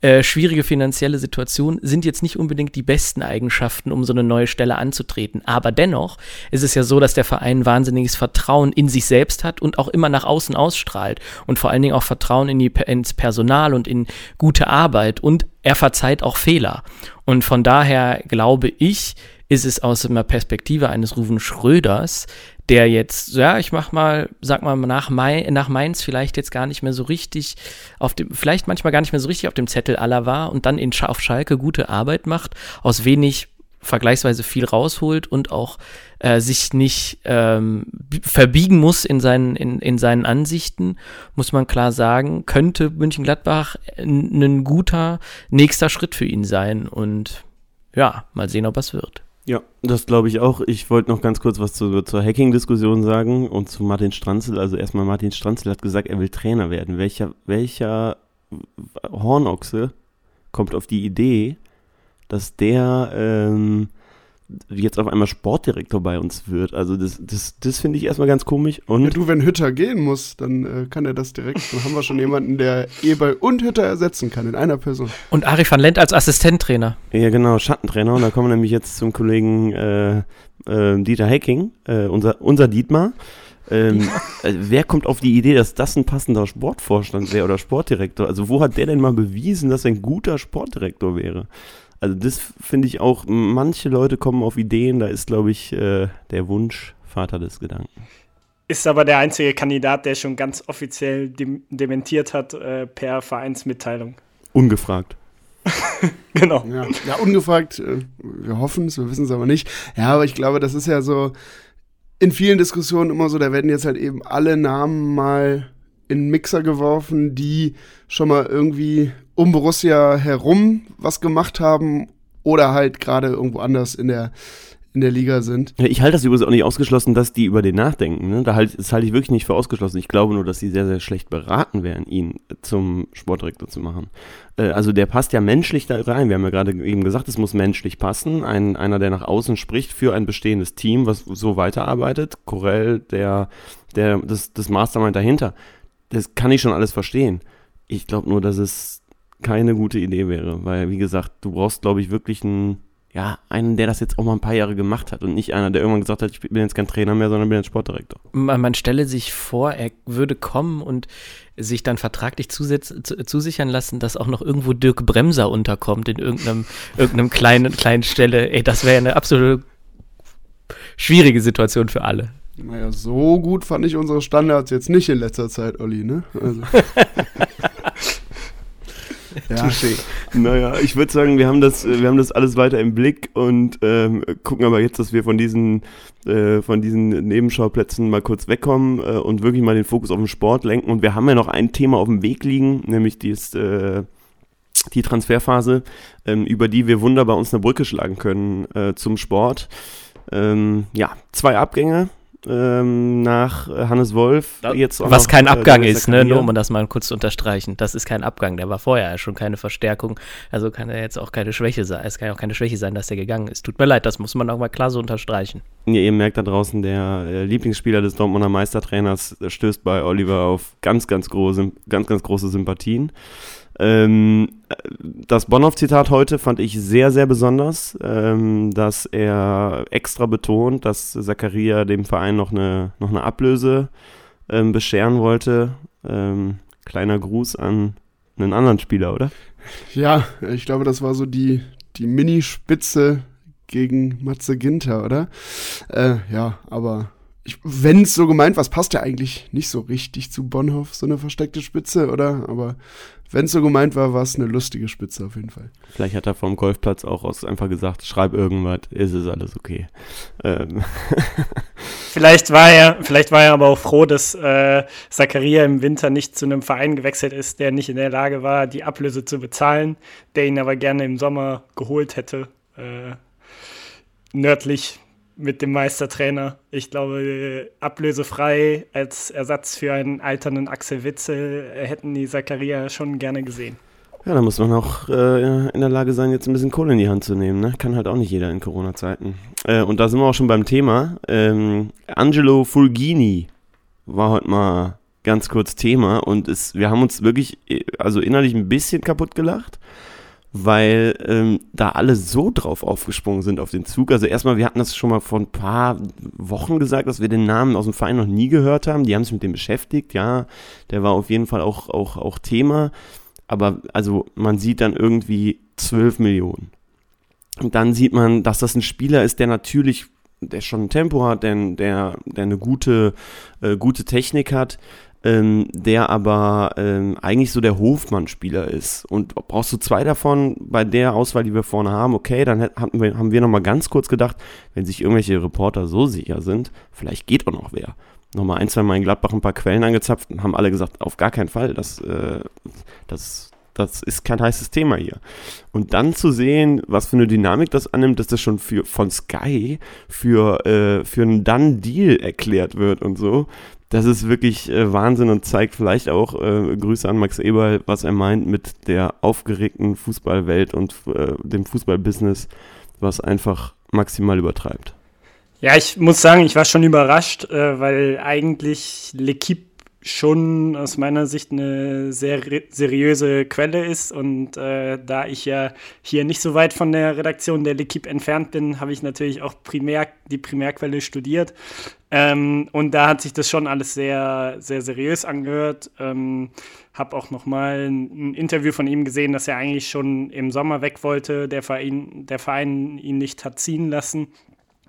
Äh, schwierige finanzielle Situation sind jetzt nicht unbedingt die besten Eigenschaften, um so eine neue Stelle anzutreten. Aber dennoch ist es ja so, dass der Verein wahnsinniges Vertrauen in sich selbst hat und auch immer nach außen ausstrahlt und vor allen Dingen auch Vertrauen in die, ins Personal und in gute Arbeit und er verzeiht auch Fehler. Und von daher glaube ich, ist es aus einer Perspektive eines Ruven Schröders der jetzt, ja, ich mach mal, sag mal, nach, Mai, nach Mainz vielleicht jetzt gar nicht mehr so richtig auf dem, vielleicht manchmal gar nicht mehr so richtig auf dem Zettel aller war und dann in, auf Schalke gute Arbeit macht, aus wenig vergleichsweise viel rausholt und auch äh, sich nicht ähm, verbiegen muss in seinen, in, in seinen Ansichten, muss man klar sagen, könnte München-Gladbach ein guter nächster Schritt für ihn sein. Und ja, mal sehen, ob es wird. Ja, das glaube ich auch. Ich wollte noch ganz kurz was zu, zur Hacking-Diskussion sagen und zu Martin Stranzel. Also erstmal Martin Stranzel hat gesagt, er will Trainer werden. Welcher, welcher Hornochse kommt auf die Idee, dass der ähm, jetzt auf einmal Sportdirektor bei uns wird. Also das, das, das finde ich erstmal ganz komisch. Und ja, du, wenn Hütter gehen muss, dann äh, kann er das direkt. Dann haben wir schon jemanden, der Eberl und Hütter ersetzen kann in einer Person. Und Ari van Lent als Assistenttrainer. Ja, genau, Schattentrainer. Und da kommen wir nämlich jetzt zum Kollegen äh, äh, Dieter Hecking, äh, unser, unser Dietmar. Ähm, [LAUGHS] äh, wer kommt auf die Idee, dass das ein passender Sportvorstand wäre oder Sportdirektor? Also wo hat der denn mal bewiesen, dass er ein guter Sportdirektor wäre? Also das finde ich auch, manche Leute kommen auf Ideen, da ist, glaube ich, äh, der Wunsch Vater des Gedanken. Ist aber der einzige Kandidat, der schon ganz offiziell dem dementiert hat äh, per Vereinsmitteilung. Ungefragt. [LAUGHS] genau. Ja, ja ungefragt, äh, wir hoffen es, wir wissen es aber nicht. Ja, aber ich glaube, das ist ja so, in vielen Diskussionen immer so, da werden jetzt halt eben alle Namen mal in den Mixer geworfen, die schon mal irgendwie um Borussia herum was gemacht haben oder halt gerade irgendwo anders in der in der Liga sind. Ich halte das übrigens auch nicht ausgeschlossen, dass die über den nachdenken. Ne? Da halt, das halte ich wirklich nicht für ausgeschlossen. Ich glaube nur, dass sie sehr, sehr schlecht beraten wären, ihn zum Sportdirektor zu machen. Äh, also der passt ja menschlich da rein. Wir haben ja gerade eben gesagt, es muss menschlich passen. Ein, einer, der nach außen spricht für ein bestehendes Team, was so weiterarbeitet. Corell, der, der, das, das Mastermind dahinter. Das kann ich schon alles verstehen. Ich glaube nur, dass es keine gute Idee wäre, weil, wie gesagt, du brauchst, glaube ich, wirklich einen ja, einen, der das jetzt auch mal ein paar Jahre gemacht hat und nicht einer, der irgendwann gesagt hat, ich bin jetzt kein Trainer mehr, sondern bin jetzt Sportdirektor. Man, man stelle sich vor, er würde kommen und sich dann vertraglich zusichern lassen, dass auch noch irgendwo Dirk Bremser unterkommt in irgendeinem, [LAUGHS] irgendeinem kleinen, kleinen Stelle. Ey, das wäre eine absolut schwierige Situation für alle. Naja, so gut fand ich unsere Standards jetzt nicht in letzter Zeit, Olli, ne? Also. [LAUGHS] Ja. Naja, ich würde sagen, wir haben, das, wir haben das alles weiter im Blick und ähm, gucken aber jetzt, dass wir von diesen, äh, von diesen Nebenschauplätzen mal kurz wegkommen äh, und wirklich mal den Fokus auf den Sport lenken. Und wir haben ja noch ein Thema auf dem Weg liegen, nämlich dies, äh, die Transferphase, ähm, über die wir wunderbar uns eine Brücke schlagen können äh, zum Sport. Ähm, ja, zwei Abgänge ähm, nach Hannes Wolf. Jetzt Was noch, kein äh, Abgang äh, ist, ne? nur um das mal kurz zu unterstreichen. Das ist kein Abgang, der war vorher schon keine Verstärkung. Also kann er jetzt auch keine Schwäche sein. Es kann ja auch keine Schwäche sein, dass er gegangen ist. Tut mir leid, das muss man auch mal klar so unterstreichen. Ja, ihr merkt da draußen, der äh, Lieblingsspieler des Dortmunder Meistertrainers stößt bei Oliver auf ganz, ganz große, ganz, ganz große Sympathien. Ähm, das Bonhoff-Zitat heute fand ich sehr, sehr besonders, ähm, dass er extra betont, dass Zakaria dem Verein noch eine, noch eine Ablöse ähm, bescheren wollte. Ähm, kleiner Gruß an einen anderen Spieler, oder? Ja, ich glaube, das war so die, die Minispitze gegen Matze Ginter, oder? Äh, ja, aber wenn es so gemeint war, es passt ja eigentlich nicht so richtig zu Bonhoff, so eine versteckte Spitze, oder? Aber wenn es so gemeint war, war es eine lustige Spitze auf jeden Fall. Vielleicht hat er vom Golfplatz auch aus einfach gesagt, schreib irgendwas, ist es alles okay. Ähm. [LAUGHS] vielleicht war er, vielleicht war er aber auch froh, dass äh, Zakaria im Winter nicht zu einem Verein gewechselt ist, der nicht in der Lage war, die Ablöse zu bezahlen, der ihn aber gerne im Sommer geholt hätte. Äh, nördlich mit dem Meistertrainer. Ich glaube, ablösefrei als Ersatz für einen alternden Axel Witzel hätten die Zakaria schon gerne gesehen. Ja, da muss man auch äh, in der Lage sein, jetzt ein bisschen Kohle in die Hand zu nehmen. Ne? Kann halt auch nicht jeder in Corona-Zeiten. Äh, und da sind wir auch schon beim Thema. Ähm, Angelo Fulgini war heute mal ganz kurz Thema und es, wir haben uns wirklich, äh, also innerlich ein bisschen kaputt gelacht weil ähm, da alle so drauf aufgesprungen sind auf den Zug. Also erstmal, wir hatten das schon mal vor ein paar Wochen gesagt, dass wir den Namen aus dem Verein noch nie gehört haben. Die haben sich mit dem beschäftigt, ja, der war auf jeden Fall auch, auch, auch Thema. Aber also man sieht dann irgendwie 12 Millionen. Und dann sieht man, dass das ein Spieler ist, der natürlich, der schon ein Tempo hat, der, der, der eine gute, äh, gute Technik hat, ähm, der aber ähm, eigentlich so der Hofmann-Spieler ist. Und brauchst du zwei davon bei der Auswahl, die wir vorne haben, okay, dann hatten wir, haben wir nochmal ganz kurz gedacht, wenn sich irgendwelche Reporter so sicher sind, vielleicht geht auch noch wer. Nochmal ein, zwei Mal in Gladbach ein paar Quellen angezapft und haben alle gesagt, auf gar keinen Fall, das, äh, das, das ist kein heißes Thema hier. Und dann zu sehen, was für eine Dynamik das annimmt, dass das schon für, von Sky für, äh, für einen Done-Deal erklärt wird und so, das ist wirklich äh, Wahnsinn und zeigt vielleicht auch, äh, Grüße an Max Eberl, was er meint mit der aufgeregten Fußballwelt und äh, dem Fußballbusiness, was einfach maximal übertreibt. Ja, ich muss sagen, ich war schon überrascht, äh, weil eigentlich L'Equipe schon aus meiner Sicht eine sehr seriöse Quelle ist. Und äh, da ich ja hier nicht so weit von der Redaktion der L'Equipe entfernt bin, habe ich natürlich auch primär die Primärquelle studiert. Ähm, und da hat sich das schon alles sehr, sehr seriös angehört. Ähm, habe auch noch mal ein, ein, Interview von ihm gesehen, dass er eigentlich schon im Sommer weg wollte, der Verein, der Verein ihn nicht hat ziehen lassen.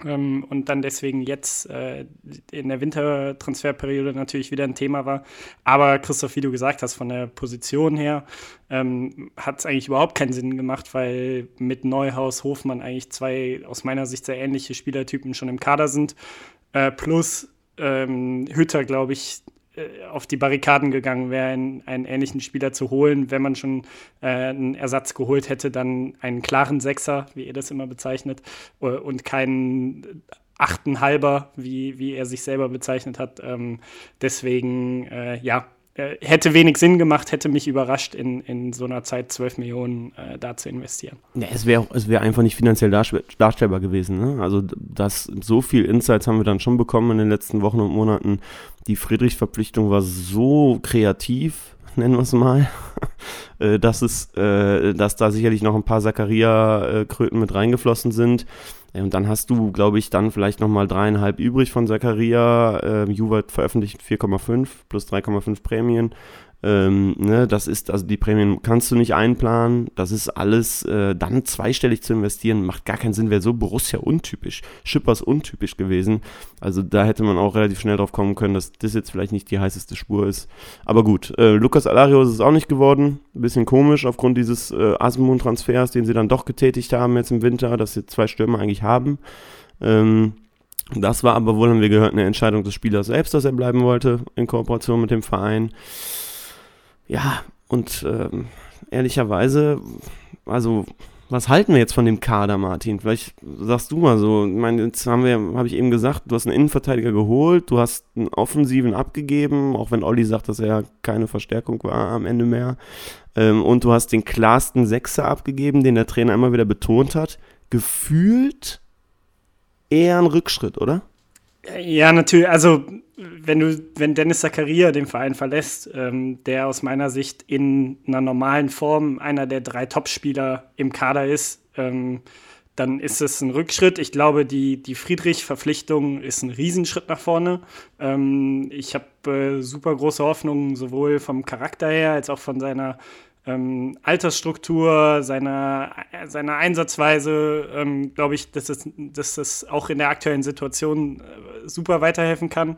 Ähm, und dann deswegen jetzt äh, in der Wintertransferperiode natürlich wieder ein Thema war. Aber Christoph, wie du gesagt hast, von der Position her ähm, hat es eigentlich überhaupt keinen Sinn gemacht, weil mit Neuhaus, Hofmann eigentlich zwei aus meiner Sicht sehr ähnliche Spielertypen schon im Kader sind. Äh, plus ähm, Hütter, glaube ich, auf die Barrikaden gegangen wäre, einen, einen, ähnlichen Spieler zu holen. Wenn man schon äh, einen Ersatz geholt hätte, dann einen klaren Sechser, wie ihr das immer bezeichnet, äh, und keinen achten Halber, wie, wie er sich selber bezeichnet hat. Ähm, deswegen, äh, ja, äh, hätte wenig Sinn gemacht, hätte mich überrascht, in, in so einer Zeit 12 Millionen äh, da zu investieren. Ja, es wäre es wär einfach nicht finanziell darstellbar gewesen. Ne? Also das, so viel Insights haben wir dann schon bekommen in den letzten Wochen und Monaten. Die Friedrich-Verpflichtung war so kreativ, [LAUGHS] nennen wir es mal, [LAUGHS] äh, dass, es, äh, dass da sicherlich noch ein paar Zakaria-Kröten mit reingeflossen sind. Und dann hast du, glaube ich, dann vielleicht nochmal dreieinhalb übrig von Zakaria. Äh, Juve veröffentlicht 4,5 plus 3,5 Prämien. Ähm, ne, das ist, also die Prämien kannst du nicht einplanen. Das ist alles, äh, dann zweistellig zu investieren, macht gar keinen Sinn, wäre so Borussia untypisch. Schippers untypisch gewesen. Also da hätte man auch relativ schnell drauf kommen können, dass das jetzt vielleicht nicht die heißeste Spur ist. Aber gut, äh, Lukas Alario ist es auch nicht geworden. Bisschen komisch aufgrund dieses äh, Asmoon-Transfers, den sie dann doch getätigt haben jetzt im Winter, dass sie zwei Stürmer eigentlich haben. Ähm, das war aber wohl, haben wir gehört, eine Entscheidung des Spielers selbst, dass er bleiben wollte in Kooperation mit dem Verein. Ja, und ähm, ehrlicherweise, also was halten wir jetzt von dem Kader, Martin? Vielleicht sagst du mal so. Ich meine, jetzt haben wir, habe ich eben gesagt, du hast einen Innenverteidiger geholt, du hast einen Offensiven abgegeben, auch wenn Olli sagt, dass er keine Verstärkung war am Ende mehr. Ähm, und du hast den klarsten Sechser abgegeben, den der Trainer immer wieder betont hat. Gefühlt eher ein Rückschritt, oder? Ja, natürlich. Also, wenn du, wenn Dennis Zakaria den Verein verlässt, ähm, der aus meiner Sicht in einer normalen Form einer der drei Topspieler im Kader ist, ähm, dann ist es ein Rückschritt. Ich glaube, die, die Friedrich-Verpflichtung ist ein Riesenschritt nach vorne. Ähm, ich habe äh, super große Hoffnungen, sowohl vom Charakter her als auch von seiner ähm, Altersstruktur, seiner, seiner Einsatzweise, ähm, glaube ich, dass das, dass das auch in der aktuellen Situation äh, super weiterhelfen kann.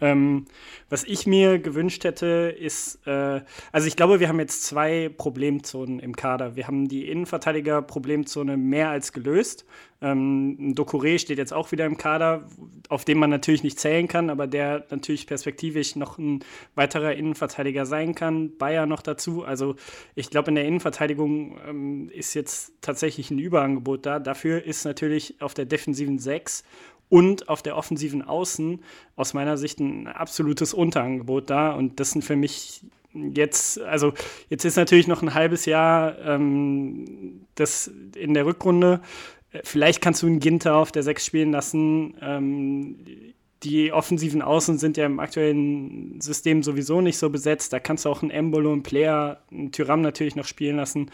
Ähm, was ich mir gewünscht hätte, ist, äh, also ich glaube, wir haben jetzt zwei Problemzonen im Kader. Wir haben die Innenverteidiger-Problemzone mehr als gelöst. Ähm, Dokure steht jetzt auch wieder im Kader, auf den man natürlich nicht zählen kann, aber der natürlich perspektivisch noch ein weiterer Innenverteidiger sein kann. Bayer noch dazu. Also ich glaube, in der Innenverteidigung ähm, ist jetzt tatsächlich ein Überangebot da. Dafür ist natürlich auf der defensiven 6 und auf der offensiven Außen aus meiner Sicht ein absolutes Unterangebot da. Und das sind für mich jetzt, also jetzt ist natürlich noch ein halbes Jahr ähm, das in der Rückrunde. Vielleicht kannst du einen Ginter auf der 6 spielen lassen. Ähm, die offensiven Außen sind ja im aktuellen System sowieso nicht so besetzt. Da kannst du auch einen Embolo, einen Player, einen Tyram natürlich noch spielen lassen.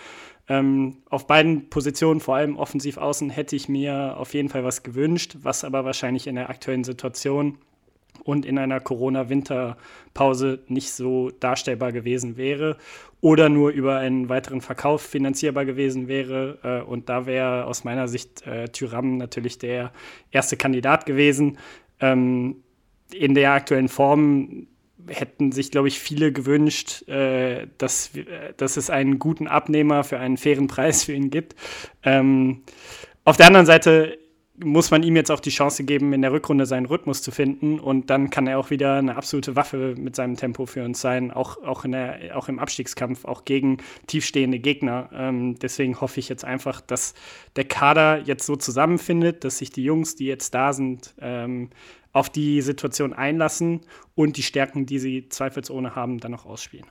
Ähm, auf beiden Positionen, vor allem offensiv außen, hätte ich mir auf jeden Fall was gewünscht, was aber wahrscheinlich in der aktuellen Situation und in einer Corona-Winterpause nicht so darstellbar gewesen wäre oder nur über einen weiteren Verkauf finanzierbar gewesen wäre. Äh, und da wäre aus meiner Sicht äh, Tyram natürlich der erste Kandidat gewesen. Ähm, in der aktuellen Form hätten sich, glaube ich, viele gewünscht, äh, dass, dass es einen guten Abnehmer für einen fairen Preis für ihn gibt. Ähm, auf der anderen Seite muss man ihm jetzt auch die Chance geben, in der Rückrunde seinen Rhythmus zu finden und dann kann er auch wieder eine absolute Waffe mit seinem Tempo für uns sein, auch, auch, in der, auch im Abstiegskampf, auch gegen tiefstehende Gegner. Ähm, deswegen hoffe ich jetzt einfach, dass der Kader jetzt so zusammenfindet, dass sich die Jungs, die jetzt da sind, ähm, auf die Situation einlassen und die Stärken, die sie zweifelsohne haben, dann noch ausspielen.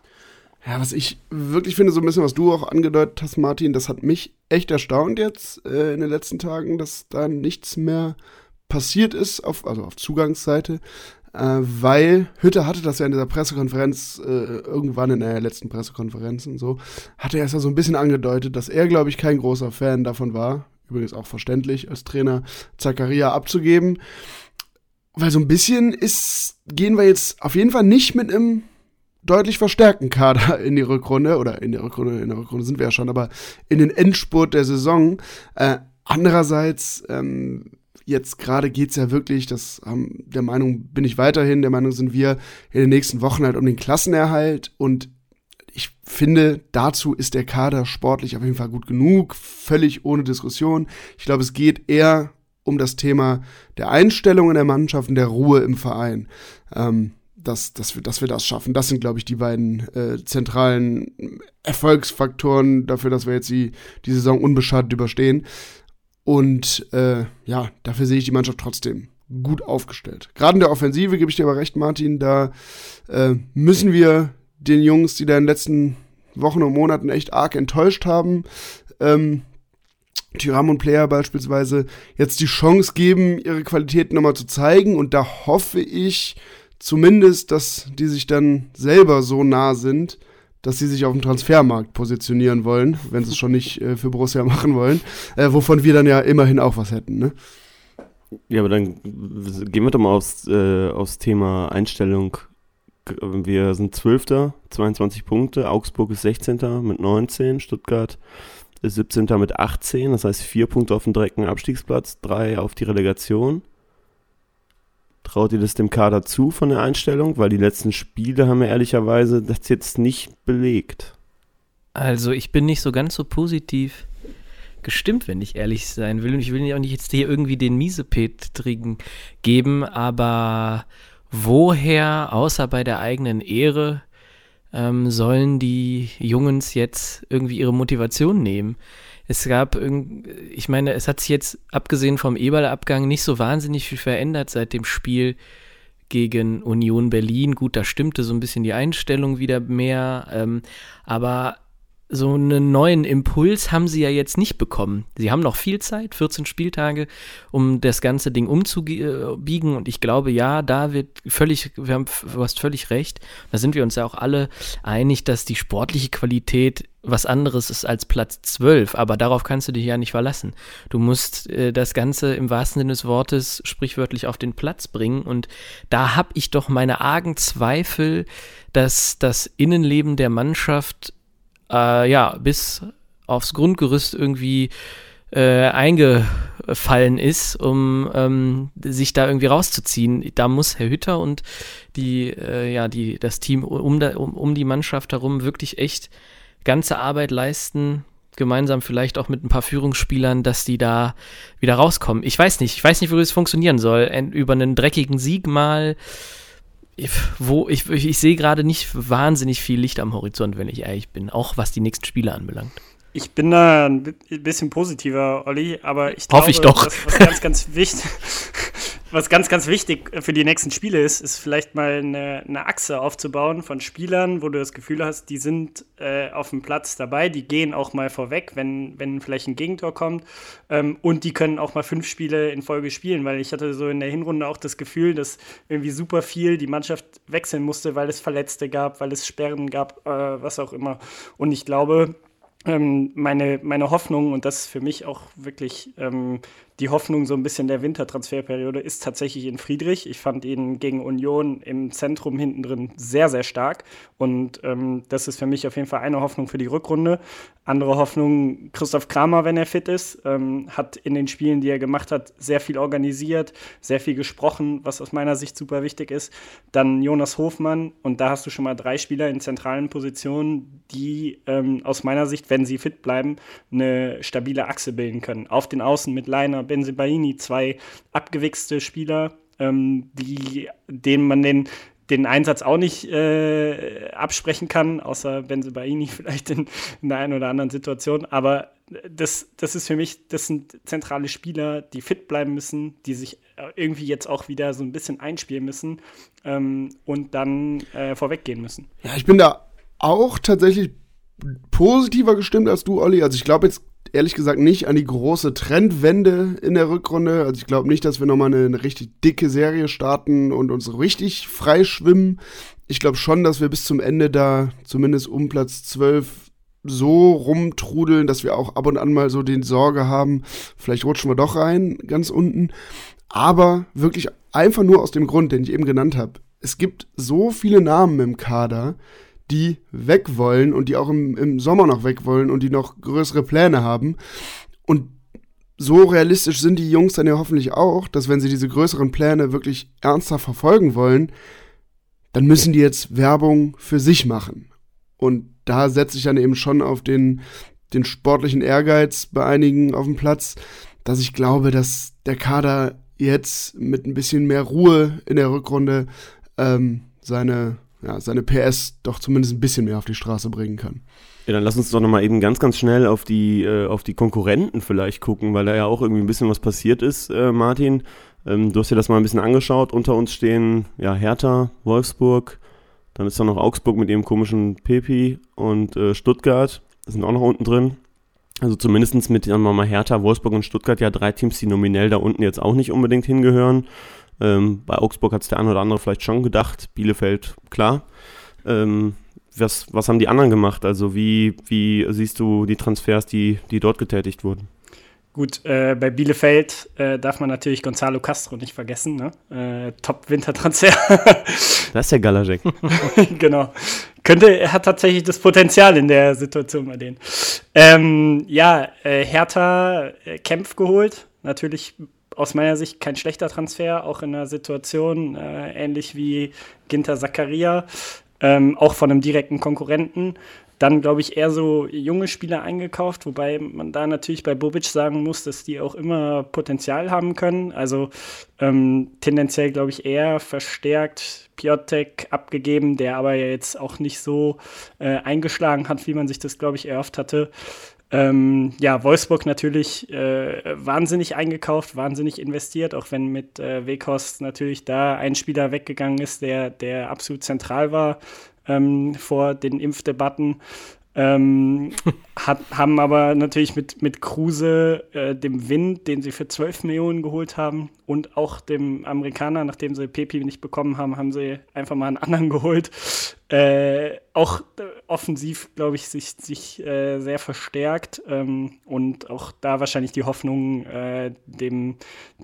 Ja, was ich wirklich finde, so ein bisschen, was du auch angedeutet hast, Martin, das hat mich echt erstaunt jetzt äh, in den letzten Tagen, dass da nichts mehr passiert ist, auf, also auf Zugangsseite, äh, weil Hütte hatte das ja in dieser Pressekonferenz, äh, irgendwann in der letzten Pressekonferenz und so, hatte er es ja so ein bisschen angedeutet, dass er, glaube ich, kein großer Fan davon war, übrigens auch verständlich, als Trainer Zakaria abzugeben. Weil so ein bisschen ist, gehen wir jetzt auf jeden Fall nicht mit einem deutlich verstärkten Kader [LAUGHS] in die Rückrunde, oder in der Rückrunde, in der Rückrunde sind wir ja schon, aber in den Endspurt der Saison. Äh, andererseits, ähm, jetzt gerade geht's ja wirklich, das haben, der Meinung bin ich weiterhin, der Meinung sind wir in den nächsten Wochen halt um den Klassenerhalt und ich finde, dazu ist der Kader sportlich auf jeden Fall gut genug, völlig ohne Diskussion. Ich glaube, es geht eher um das Thema der Einstellung in der Mannschaft und der Ruhe im Verein. Ähm, dass, dass, wir, dass wir das schaffen. Das sind, glaube ich, die beiden äh, zentralen Erfolgsfaktoren dafür, dass wir jetzt die, die Saison unbeschadet überstehen. Und äh, ja, dafür sehe ich die Mannschaft trotzdem gut aufgestellt. Gerade in der Offensive gebe ich dir aber recht, Martin, da äh, müssen wir den Jungs, die da in den letzten Wochen und Monaten echt arg enttäuscht haben, ähm, Tyram und Player beispielsweise, jetzt die Chance geben, ihre Qualitäten nochmal zu zeigen. Und da hoffe ich zumindest, dass die sich dann selber so nah sind, dass sie sich auf dem Transfermarkt positionieren wollen, wenn sie es schon nicht äh, für Borussia [LAUGHS] machen wollen, äh, wovon wir dann ja immerhin auch was hätten. Ne? Ja, aber dann gehen wir doch mal aufs, äh, aufs Thema Einstellung. Wir sind Zwölfter, 22 Punkte, Augsburg ist 16. mit 19, Stuttgart 17. mit 18, das heißt vier Punkte auf dem direkten Abstiegsplatz, drei auf die Relegation. Traut ihr das dem Kader zu von der Einstellung? Weil die letzten Spiele haben wir ehrlicherweise das jetzt nicht belegt. Also ich bin nicht so ganz so positiv gestimmt, wenn ich ehrlich sein will. Und ich will auch nicht jetzt hier irgendwie den Miesepetrigen geben, aber woher, außer bei der eigenen Ehre, ähm, sollen die Jungs jetzt irgendwie ihre Motivation nehmen? es gab, ich meine, es hat sich jetzt, abgesehen vom Eberl-Abgang, nicht so wahnsinnig viel verändert seit dem Spiel gegen Union Berlin. Gut, da stimmte so ein bisschen die Einstellung wieder mehr, ähm, aber so einen neuen Impuls haben sie ja jetzt nicht bekommen. Sie haben noch viel Zeit, 14 Spieltage, um das ganze Ding umzubiegen. Und ich glaube, ja, da wird völlig, wir haben, du hast völlig recht. Da sind wir uns ja auch alle einig, dass die sportliche Qualität was anderes ist als Platz 12, aber darauf kannst du dich ja nicht verlassen. Du musst äh, das Ganze im wahrsten Sinne des Wortes sprichwörtlich auf den Platz bringen und da habe ich doch meine argen Zweifel, dass das Innenleben der Mannschaft äh, ja bis aufs Grundgerüst irgendwie äh, eingefallen ist, um ähm, sich da irgendwie rauszuziehen. Da muss Herr Hütter und die, äh, ja, die, das Team um, da, um, um die Mannschaft herum wirklich echt ganze Arbeit leisten, gemeinsam vielleicht auch mit ein paar Führungsspielern, dass die da wieder rauskommen. Ich weiß nicht, ich weiß nicht, wo das funktionieren soll. Über einen dreckigen Sieg mal, wo ich, ich, ich sehe gerade nicht wahnsinnig viel Licht am Horizont, wenn ich ehrlich bin, auch was die nächsten Spiele anbelangt. Ich bin da ein bisschen positiver, Olli, aber ich glaube, ich doch. Das, was ganz, ganz wichtig, was ganz, ganz wichtig für die nächsten Spiele ist, ist vielleicht mal eine, eine Achse aufzubauen von Spielern, wo du das Gefühl hast, die sind äh, auf dem Platz dabei, die gehen auch mal vorweg, wenn, wenn vielleicht ein Gegentor kommt ähm, und die können auch mal fünf Spiele in Folge spielen, weil ich hatte so in der Hinrunde auch das Gefühl, dass irgendwie super viel die Mannschaft wechseln musste, weil es Verletzte gab, weil es Sperren gab, äh, was auch immer. Und ich glaube, ähm, meine, meine Hoffnung, und das ist für mich auch wirklich ähm, die Hoffnung so ein bisschen der Wintertransferperiode ist tatsächlich in Friedrich. Ich fand ihn gegen Union im Zentrum hinten drin sehr, sehr stark. Und ähm, das ist für mich auf jeden Fall eine Hoffnung für die Rückrunde. Andere Hoffnung, Christoph Kramer, wenn er fit ist, ähm, hat in den Spielen, die er gemacht hat, sehr viel organisiert, sehr viel gesprochen, was aus meiner Sicht super wichtig ist. Dann Jonas Hofmann. Und da hast du schon mal drei Spieler in zentralen Positionen, die ähm, aus meiner Sicht, wenn sie fit bleiben, eine stabile Achse bilden können. Auf den Außen mit Leiner, Benzebaini, zwei abgewichste Spieler, ähm, die, denen man den, den Einsatz auch nicht äh, absprechen kann, außer Benzebaini [LAUGHS] vielleicht in, in der einen oder anderen Situation. Aber das, das ist für mich, das sind zentrale Spieler, die fit bleiben müssen, die sich irgendwie jetzt auch wieder so ein bisschen einspielen müssen ähm, und dann äh, vorweggehen müssen. Ja, ich bin da auch tatsächlich positiver gestimmt als du, Olli. Also ich glaube jetzt ehrlich gesagt nicht an die große Trendwende in der Rückrunde. Also ich glaube nicht, dass wir nochmal eine, richtig dicke Serie starten und uns richtig freischwimmen. Ich glaube schon, dass wir bis zum Ende da zumindest um Platz 12 so rumtrudeln, dass wir auch ab und an mal so den Sorge haben, vielleicht rutschen wir doch rein, ganz unten. Aber wirklich einfach nur aus dem Grund, den ich eben genannt habe. Es gibt so viele Namen im Kader, die weg wollen und die auch im, im Sommer noch weg wollen und die noch größere Pläne haben. Und so realistisch sind die Jungs dann ja hoffentlich auch, dass wenn sie diese größeren Pläne wirklich ernsthaft verfolgen wollen, dann müssen die jetzt Werbung für sich machen. Und da setze ich dann eben schon auf den, den sportlichen Ehrgeiz bei einigen auf dem Platz, dass ich glaube, dass der Kader jetzt mit ein bisschen mehr Ruhe in der Rückrunde ähm, seine, ja, seine PS doch zumindest ein bisschen mehr auf die Straße bringen kann. Ja, dann lass uns doch nochmal eben ganz, ganz schnell auf die, äh, auf die Konkurrenten vielleicht gucken, weil da ja auch irgendwie ein bisschen was passiert ist, äh, Martin. Ähm, du hast dir das mal ein bisschen angeschaut. Unter uns stehen ja Hertha, Wolfsburg, dann ist da noch Augsburg mit ihrem komischen Pepi und äh, Stuttgart. Das sind auch noch unten drin. Also zumindest mit sagen wir mal Hertha, Wolfsburg und Stuttgart ja drei Teams, die nominell da unten jetzt auch nicht unbedingt hingehören. Ähm, bei Augsburg hat es der eine oder andere vielleicht schon gedacht. Bielefeld, klar. Ähm, was, was haben die anderen gemacht? Also wie, wie siehst du die Transfers, die, die dort getätigt wurden? Gut, äh, bei Bielefeld äh, darf man natürlich Gonzalo Castro nicht vergessen. Ne? Äh, Top-Wintertransfer. [LAUGHS] das ist der Galajek. [LAUGHS] genau. Könnte, er hat tatsächlich das Potenzial in der Situation bei denen. Ähm, ja, äh, Hertha äh, Kempf geholt. Natürlich aus meiner Sicht kein schlechter Transfer, auch in einer Situation äh, ähnlich wie Ginter Zakaria, ähm, auch von einem direkten Konkurrenten. Dann, glaube ich, eher so junge Spieler eingekauft, wobei man da natürlich bei Bobic sagen muss, dass die auch immer Potenzial haben können. Also ähm, tendenziell, glaube ich, eher verstärkt Piotek abgegeben, der aber jetzt auch nicht so äh, eingeschlagen hat, wie man sich das, glaube ich, erhofft hatte. Ähm, ja, Wolfsburg natürlich äh, wahnsinnig eingekauft, wahnsinnig investiert, auch wenn mit äh, Weghorst natürlich da ein Spieler weggegangen ist, der, der absolut zentral war ähm, vor den Impfdebatten. Ähm, [LAUGHS] hat, haben aber natürlich mit, mit Kruse, äh, dem Wind, den sie für 12 Millionen geholt haben, und auch dem Amerikaner, nachdem sie Pepi nicht bekommen haben, haben sie einfach mal einen anderen [LAUGHS] geholt. Äh, auch äh, offensiv, glaube ich, sich, sich äh, sehr verstärkt ähm, und auch da wahrscheinlich die Hoffnung, äh, dem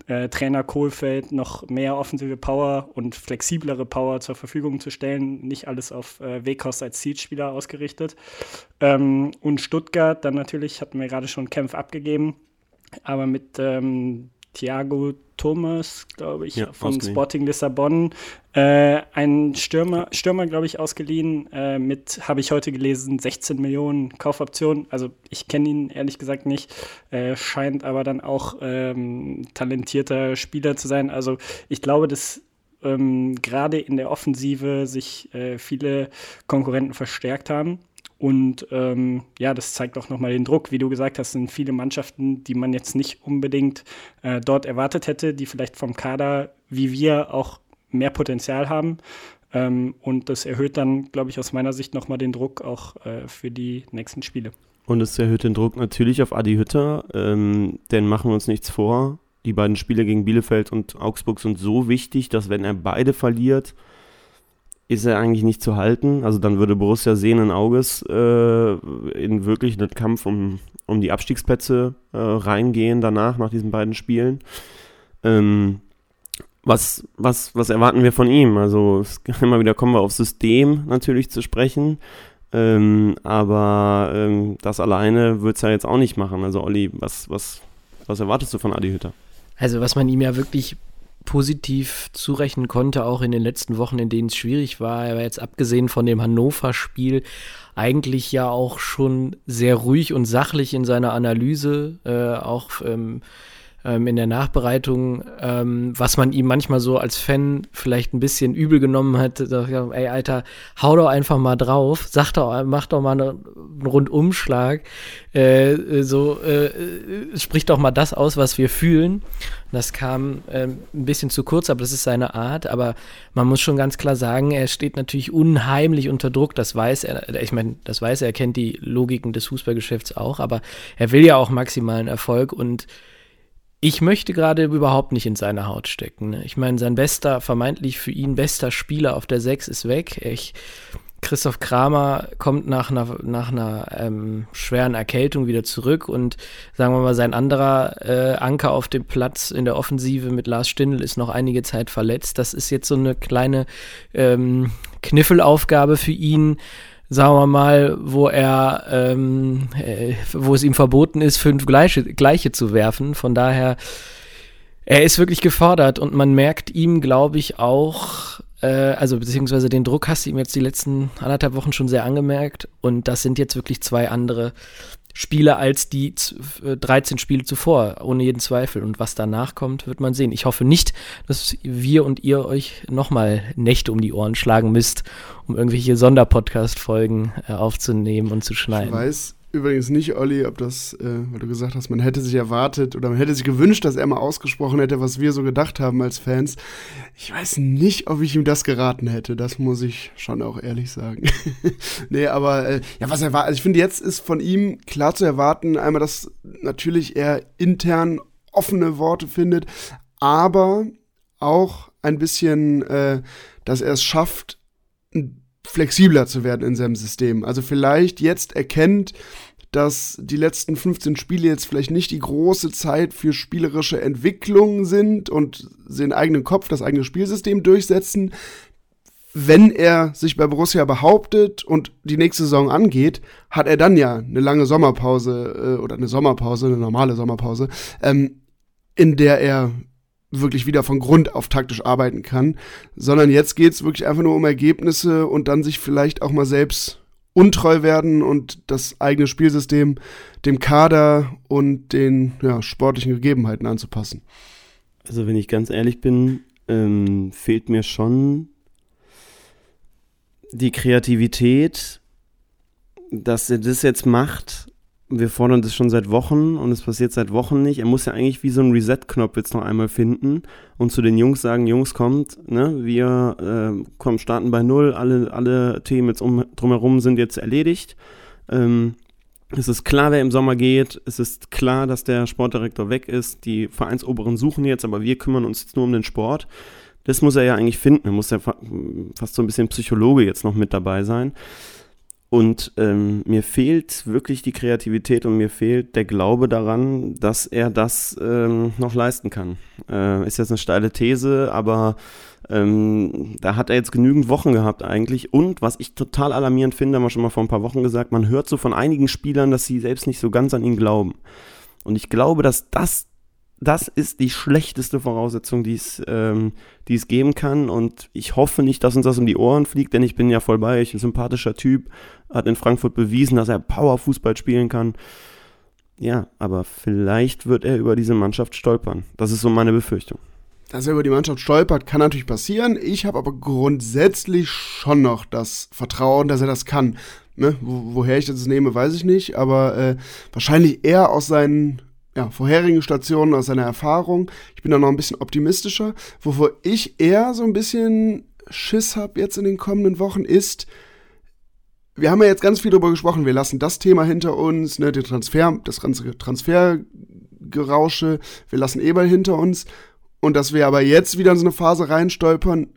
äh, Trainer Kohlfeld noch mehr offensive Power und flexiblere Power zur Verfügung zu stellen. Nicht alles auf äh, Wekos als Zielspieler ausgerichtet. Ähm, und Stuttgart, dann natürlich, hatten wir gerade schon Kämpfe abgegeben, aber mit ähm, Thiago Thomas, glaube ich, ja, von ausgeliehen. Sporting Lissabon. Äh, ein Stürmer, Stürmer glaube ich, ausgeliehen äh, mit, habe ich heute gelesen, 16 Millionen Kaufoptionen. Also ich kenne ihn ehrlich gesagt nicht, äh, scheint aber dann auch ähm, talentierter Spieler zu sein. Also ich glaube, dass ähm, gerade in der Offensive sich äh, viele Konkurrenten verstärkt haben. Und ähm, ja, das zeigt auch nochmal den Druck. Wie du gesagt hast, sind viele Mannschaften, die man jetzt nicht unbedingt äh, dort erwartet hätte, die vielleicht vom Kader wie wir auch mehr Potenzial haben. Ähm, und das erhöht dann, glaube ich, aus meiner Sicht nochmal den Druck auch äh, für die nächsten Spiele. Und es erhöht den Druck natürlich auf Adi Hütter, ähm, denn machen wir uns nichts vor. Die beiden Spiele gegen Bielefeld und Augsburg sind so wichtig, dass wenn er beide verliert, ist er eigentlich nicht zu halten. Also dann würde Borussia sehenden Auges äh, in wirklich einen Kampf um, um die Abstiegsplätze äh, reingehen danach, nach diesen beiden Spielen. Ähm, was, was, was erwarten wir von ihm? Also [LAUGHS] immer wieder kommen wir auf System natürlich zu sprechen. Ähm, aber ähm, das alleine wird es ja jetzt auch nicht machen. Also Olli, was, was, was erwartest du von Adi Hütter? Also was man ihm ja wirklich positiv zurechnen konnte, auch in den letzten Wochen, in denen es schwierig war. Er war jetzt abgesehen von dem Hannover-Spiel eigentlich ja auch schon sehr ruhig und sachlich in seiner Analyse, äh, auch ähm, ähm, in der Nachbereitung, ähm, was man ihm manchmal so als Fan vielleicht ein bisschen übel genommen hat. Ey, Alter, hau doch einfach mal drauf, sag doch, mach doch mal einen Rundumschlag, äh, so äh, sprich doch mal das aus, was wir fühlen. Das kam äh, ein bisschen zu kurz, aber das ist seine Art. Aber man muss schon ganz klar sagen, er steht natürlich unheimlich unter Druck. Das weiß er. Ich meine, das weiß er. Er kennt die Logiken des Fußballgeschäfts auch. Aber er will ja auch maximalen Erfolg und ich möchte gerade überhaupt nicht in seine Haut stecken. Ne? Ich meine, sein bester, vermeintlich für ihn bester Spieler auf der 6 ist weg. Ich, Christoph Kramer kommt nach einer, nach einer ähm, schweren Erkältung wieder zurück und sagen wir mal, sein anderer äh, Anker auf dem Platz in der Offensive mit Lars Stindl ist noch einige Zeit verletzt. Das ist jetzt so eine kleine ähm, Kniffelaufgabe für ihn sagen wir mal, wo er, ähm, äh, wo es ihm verboten ist, fünf gleiche, gleiche zu werfen. Von daher, er ist wirklich gefordert und man merkt ihm, glaube ich, auch, äh, also beziehungsweise den Druck hast du ihm jetzt die letzten anderthalb Wochen schon sehr angemerkt und das sind jetzt wirklich zwei andere Spiele als die 13 äh, Spiele zuvor, ohne jeden Zweifel. Und was danach kommt, wird man sehen. Ich hoffe nicht, dass wir und ihr euch nochmal Nächte um die Ohren schlagen müsst, um irgendwelche Sonderpodcast-Folgen äh, aufzunehmen und zu schneiden. Ich weiß, übrigens nicht, Olli, ob das, äh, weil du gesagt hast, man hätte sich erwartet oder man hätte sich gewünscht, dass er mal ausgesprochen hätte, was wir so gedacht haben als Fans. Ich weiß nicht, ob ich ihm das geraten hätte. Das muss ich schon auch ehrlich sagen. [LAUGHS] nee, aber äh, ja, was er war, also ich finde, jetzt ist von ihm klar zu erwarten, einmal, dass natürlich er intern offene Worte findet, aber auch ein bisschen, äh, dass er es schafft, flexibler zu werden in seinem System. Also vielleicht jetzt erkennt, dass die letzten 15 Spiele jetzt vielleicht nicht die große Zeit für spielerische Entwicklung sind und den eigenen Kopf, das eigene Spielsystem durchsetzen. Wenn er sich bei Borussia behauptet und die nächste Saison angeht, hat er dann ja eine lange Sommerpause äh, oder eine Sommerpause, eine normale Sommerpause, ähm, in der er wirklich wieder von Grund auf taktisch arbeiten kann, sondern jetzt geht es wirklich einfach nur um Ergebnisse und dann sich vielleicht auch mal selbst untreu werden und das eigene Spielsystem dem Kader und den ja, sportlichen Gegebenheiten anzupassen. Also wenn ich ganz ehrlich bin, ähm, fehlt mir schon die Kreativität, dass er das jetzt macht wir fordern das schon seit Wochen und es passiert seit Wochen nicht. Er muss ja eigentlich wie so einen Reset-Knopf jetzt noch einmal finden und zu den Jungs sagen, Jungs, kommt, ne, wir äh, kommen, starten bei Null, alle, alle Themen jetzt um, drumherum sind jetzt erledigt. Ähm, es ist klar, wer im Sommer geht. Es ist klar, dass der Sportdirektor weg ist. Die Vereinsoberen suchen jetzt, aber wir kümmern uns jetzt nur um den Sport. Das muss er ja eigentlich finden. Er muss ja fast so ein bisschen Psychologe jetzt noch mit dabei sein. Und ähm, mir fehlt wirklich die Kreativität und mir fehlt der Glaube daran, dass er das ähm, noch leisten kann. Äh, ist jetzt eine steile These, aber ähm, da hat er jetzt genügend Wochen gehabt eigentlich. Und was ich total alarmierend finde, haben wir schon mal vor ein paar Wochen gesagt, man hört so von einigen Spielern, dass sie selbst nicht so ganz an ihn glauben. Und ich glaube, dass das das ist die schlechteste Voraussetzung, die es, ähm, es geben kann. Und ich hoffe nicht, dass uns das um die Ohren fliegt, denn ich bin ja voll bei euch, ein sympathischer Typ, hat in Frankfurt bewiesen, dass er Powerfußball spielen kann. Ja, aber vielleicht wird er über diese Mannschaft stolpern. Das ist so meine Befürchtung. Dass er über die Mannschaft stolpert, kann natürlich passieren. Ich habe aber grundsätzlich schon noch das Vertrauen, dass er das kann. Ne? Wo, woher ich das nehme, weiß ich nicht, aber äh, wahrscheinlich eher aus seinen ja, vorherigen Stationen, aus seiner Erfahrung. Ich bin da noch ein bisschen optimistischer. Wovor ich eher so ein bisschen Schiss habe jetzt in den kommenden Wochen ist, wir haben ja jetzt ganz viel darüber gesprochen, wir lassen das Thema hinter uns, ne, den Transfer, das ganze Transfergerausche, wir lassen Eberl hinter uns und dass wir aber jetzt wieder in so eine Phase reinstolpern,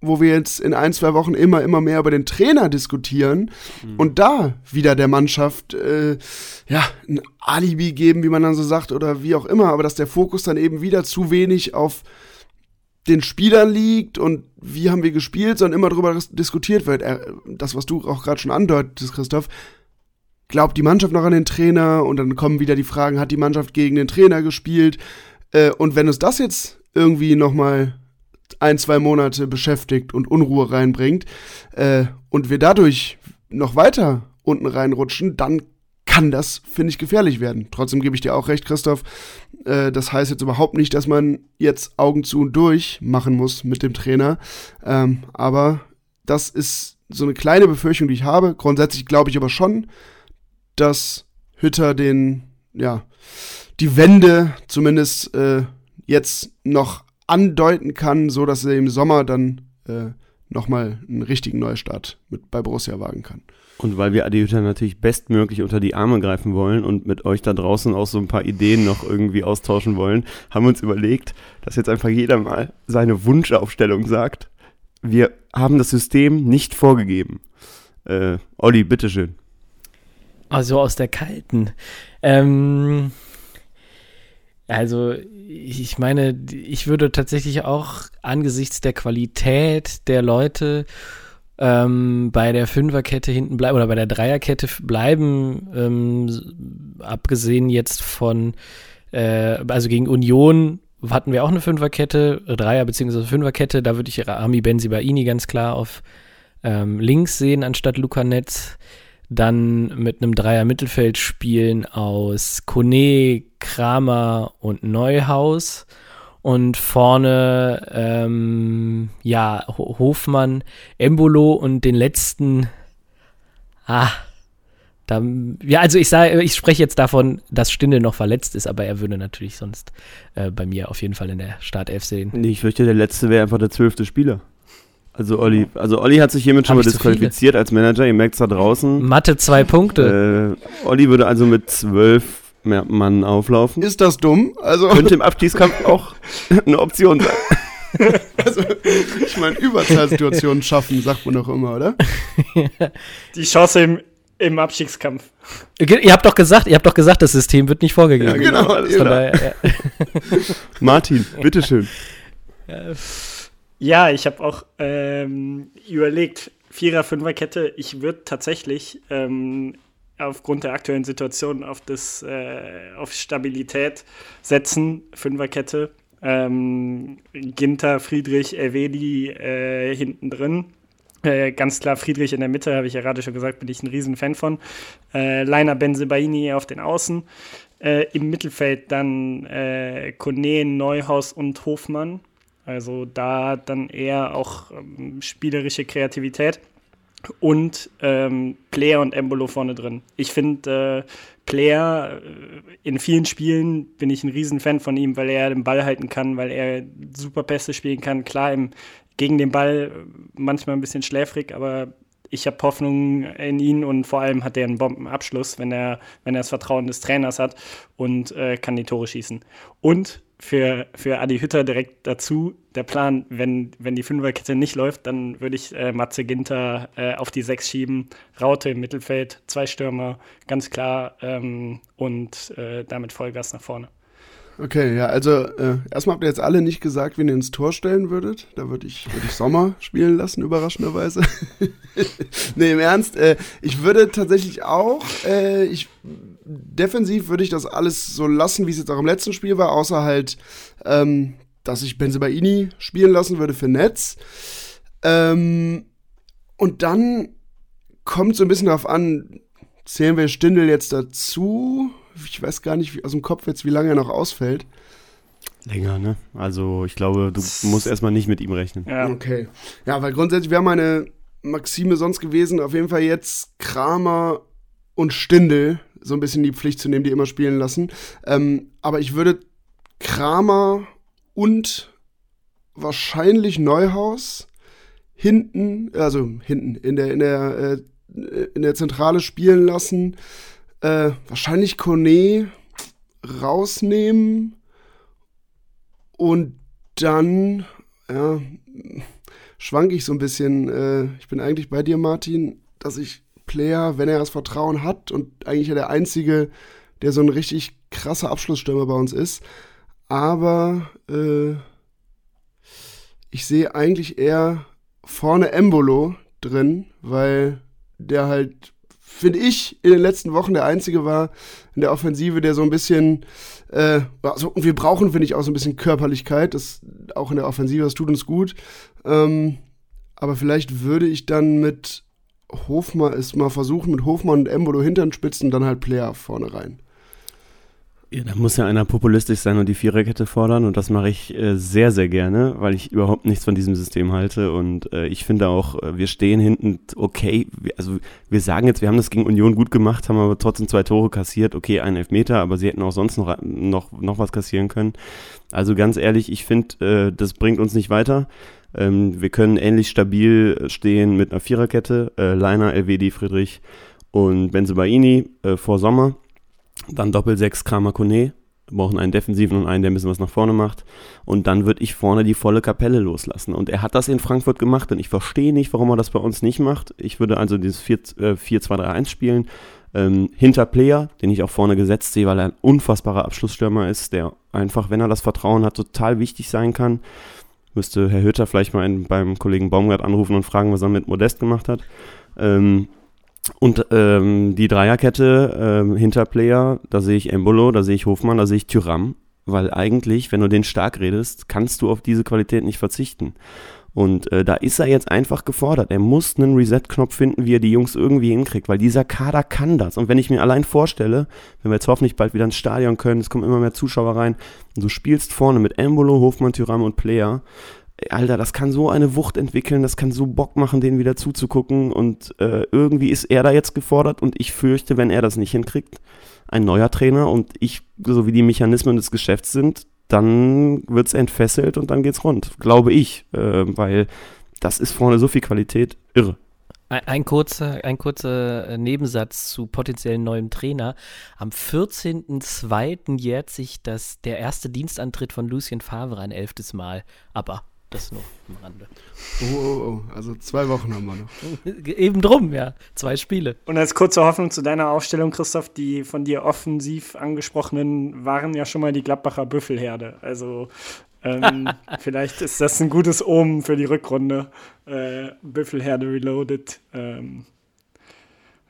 wo wir jetzt in ein, zwei Wochen immer, immer mehr über den Trainer diskutieren mhm. und da wieder der Mannschaft äh, ja, ein Alibi geben, wie man dann so sagt, oder wie auch immer, aber dass der Fokus dann eben wieder zu wenig auf den Spielern liegt und wie haben wir gespielt, sondern immer darüber diskutiert wird. Das, was du auch gerade schon andeutest, Christoph, glaubt die Mannschaft noch an den Trainer und dann kommen wieder die Fragen, hat die Mannschaft gegen den Trainer gespielt? Äh, und wenn uns das jetzt irgendwie nochmal ein, zwei Monate beschäftigt und Unruhe reinbringt äh, und wir dadurch noch weiter unten reinrutschen, dann kann das, finde ich, gefährlich werden. Trotzdem gebe ich dir auch recht, Christoph. Äh, das heißt jetzt überhaupt nicht, dass man jetzt Augen zu und durch machen muss mit dem Trainer. Ähm, aber das ist so eine kleine Befürchtung, die ich habe. Grundsätzlich glaube ich aber schon, dass Hütter den, ja, die Wende zumindest äh, jetzt noch andeuten kann, so dass er im Sommer dann äh, nochmal einen richtigen Neustart mit bei Borussia wagen kann. Und weil wir Adi Hütter natürlich bestmöglich unter die Arme greifen wollen und mit euch da draußen auch so ein paar Ideen noch irgendwie austauschen wollen, haben wir uns überlegt, dass jetzt einfach jeder mal seine Wunschaufstellung sagt. Wir haben das System nicht vorgegeben. Äh, Olli, bitteschön. Also aus der kalten. Ähm, also ich meine, ich würde tatsächlich auch angesichts der Qualität der Leute ähm, bei der Fünferkette hinten bleiben oder bei der Dreierkette bleiben, ähm, abgesehen jetzt von, äh, also gegen Union hatten wir auch eine Fünferkette, Dreier- bzw. Fünferkette, da würde ich Rami Benzibaini ganz klar auf ähm, links sehen anstatt Luca Netz. Dann mit einem Dreier-Mittelfeld spielen aus Kone, Kramer und Neuhaus und vorne ähm, ja Hofmann, Embolo und den letzten ah da, ja also ich sage ich spreche jetzt davon, dass Stindel noch verletzt ist, aber er würde natürlich sonst äh, bei mir auf jeden Fall in der Startelf sehen. Ich fürchte, der letzte wäre einfach der zwölfte Spieler. Also Olli, also Olli hat sich hiermit schon mal disqualifiziert als Manager, ihr merkt es da draußen. Mathe zwei Punkte. Äh, Olli würde also mit zwölf Mann auflaufen. Ist das dumm? Also Könnte im Abstiegskampf auch [LAUGHS] eine Option sein. also, ich meine, Überzahlsituationen schaffen, sagt man doch immer, oder? [LAUGHS] Die Chance im, im Abstiegskampf. Ihr habt doch gesagt, ihr habt doch gesagt, das System wird nicht vorgegeben. Ja, genau. Von daher, ja. [LAUGHS] Martin, bitteschön. Ja, ich habe auch ähm, überlegt, Vierer, Fünferkette, ich würde tatsächlich ähm, aufgrund der aktuellen Situation auf, das, äh, auf Stabilität setzen, Fünferkette. Ähm, Ginter, Friedrich, Elvedi äh, hinten drin. Äh, ganz klar Friedrich in der Mitte, habe ich ja gerade schon gesagt, bin ich ein Riesenfan von. Äh, Leiner Benzebaini auf den Außen. Äh, Im Mittelfeld dann äh, Kone, Neuhaus und Hofmann. Also da dann eher auch ähm, spielerische Kreativität und ähm, Player und Embolo vorne drin. Ich finde, äh, Player äh, in vielen Spielen bin ich ein Riesenfan von ihm, weil er den Ball halten kann, weil er super Pässe spielen kann. Klar, im, gegen den Ball äh, manchmal ein bisschen schläfrig, aber ich habe Hoffnung in ihn und vor allem hat er einen Bombenabschluss, wenn er, wenn er das Vertrauen des Trainers hat und äh, kann die Tore schießen. Und für, für Adi Hütter direkt dazu. Der Plan, wenn, wenn die Fünferkette nicht läuft, dann würde ich äh, Matze Ginter äh, auf die Sechs schieben. Raute im Mittelfeld, zwei Stürmer, ganz klar. Ähm, und äh, damit Vollgas nach vorne. Okay, ja, also äh, erstmal habt ihr jetzt alle nicht gesagt, wen ihr ins Tor stellen würdet. Da würde ich, würd ich Sommer spielen lassen, überraschenderweise. [LAUGHS] nee, im Ernst, äh, ich würde tatsächlich auch, äh, ich, defensiv würde ich das alles so lassen, wie es jetzt auch im letzten Spiel war, außer halt, ähm, dass ich Benzebaini spielen lassen würde für Netz. Ähm, und dann kommt so ein bisschen darauf an, zählen wir Stindel jetzt dazu? Ich weiß gar nicht wie, aus dem Kopf jetzt, wie lange er noch ausfällt. Länger, ne? Also ich glaube, du musst erstmal nicht mit ihm rechnen. Ja. Okay. Ja, weil grundsätzlich wäre meine Maxime sonst gewesen, auf jeden Fall jetzt Kramer und Stindel so ein bisschen die Pflicht zu nehmen, die immer spielen lassen. Ähm, aber ich würde Kramer und wahrscheinlich Neuhaus hinten, also hinten, in der, in der, äh, in der Zentrale spielen lassen äh, wahrscheinlich Kone rausnehmen und dann, ja, schwank ich so ein bisschen. Äh, ich bin eigentlich bei dir, Martin, dass ich Player, wenn er das Vertrauen hat und eigentlich ja der Einzige, der so ein richtig krasser Abschlussstürmer bei uns ist. Aber äh, ich sehe eigentlich eher vorne Embolo drin, weil der halt finde ich, in den letzten Wochen der Einzige war in der Offensive, der so ein bisschen, äh, also, wir brauchen, finde ich, auch so ein bisschen Körperlichkeit, das auch in der Offensive, das tut uns gut. Ähm, aber vielleicht würde ich dann mit Hofmann ist mal versuchen mit Hofmann und Embolo hintern Spitzen dann halt Player vorne rein. Ja, da muss ja einer populistisch sein und die Viererkette fordern und das mache ich äh, sehr, sehr gerne, weil ich überhaupt nichts von diesem System halte und äh, ich finde auch, äh, wir stehen hinten okay, wir, also wir sagen jetzt, wir haben das gegen Union gut gemacht, haben aber trotzdem zwei Tore kassiert, okay, ein Elfmeter, aber sie hätten auch sonst noch, noch, noch was kassieren können. Also ganz ehrlich, ich finde, äh, das bringt uns nicht weiter. Ähm, wir können ähnlich stabil stehen mit einer Viererkette, äh, Leiner, Elvedi, Friedrich und Benzebaini äh, vor Sommer dann Doppel-6 Kramer Kone. Wir brauchen einen defensiven und einen, der ein bisschen was nach vorne macht. Und dann würde ich vorne die volle Kapelle loslassen. Und er hat das in Frankfurt gemacht und ich verstehe nicht, warum er das bei uns nicht macht. Ich würde also dieses 4-2-3-1 äh, spielen. Ähm, hinter Player, den ich auch vorne gesetzt sehe, weil er ein unfassbarer Abschlussstürmer ist, der einfach, wenn er das Vertrauen hat, total wichtig sein kann. Müsste Herr Hütter vielleicht mal einen, beim Kollegen Baumgart anrufen und fragen, was er mit Modest gemacht hat. Ähm, und ähm, die Dreierkette ähm, hinter Player, da sehe ich Embolo, da sehe ich Hofmann, da sehe ich Tyram. Weil eigentlich, wenn du den stark redest, kannst du auf diese Qualität nicht verzichten. Und äh, da ist er jetzt einfach gefordert. Er muss einen Reset-Knopf finden, wie er die Jungs irgendwie hinkriegt, weil dieser Kader kann das. Und wenn ich mir allein vorstelle, wenn wir jetzt hoffentlich bald wieder ins Stadion können, es kommen immer mehr Zuschauer rein, und du spielst vorne mit Embolo, Hofmann, Tyram und Player, Alter, das kann so eine Wucht entwickeln, das kann so Bock machen, den wieder zuzugucken. Und äh, irgendwie ist er da jetzt gefordert und ich fürchte, wenn er das nicht hinkriegt, ein neuer Trainer und ich, so wie die Mechanismen des Geschäfts sind, dann wird es entfesselt und dann geht's rund. Glaube ich. Äh, weil das ist vorne so viel Qualität. Irre. Ein, ein, kurzer, ein kurzer äh, Nebensatz zu potenziellen neuem Trainer. Am 14.02. jährt sich das, der erste Dienstantritt von Lucien Favre ein elftes Mal. Aber das nur am Rande. Oh, oh, oh. Also zwei Wochen haben wir noch. [LAUGHS] Eben drum, ja. Zwei Spiele. Und als kurze Hoffnung zu deiner Aufstellung, Christoph, die von dir offensiv angesprochenen waren ja schon mal die Gladbacher Büffelherde. Also ähm, [LAUGHS] vielleicht ist das ein gutes Omen für die Rückrunde. Äh, Büffelherde Reloaded ähm,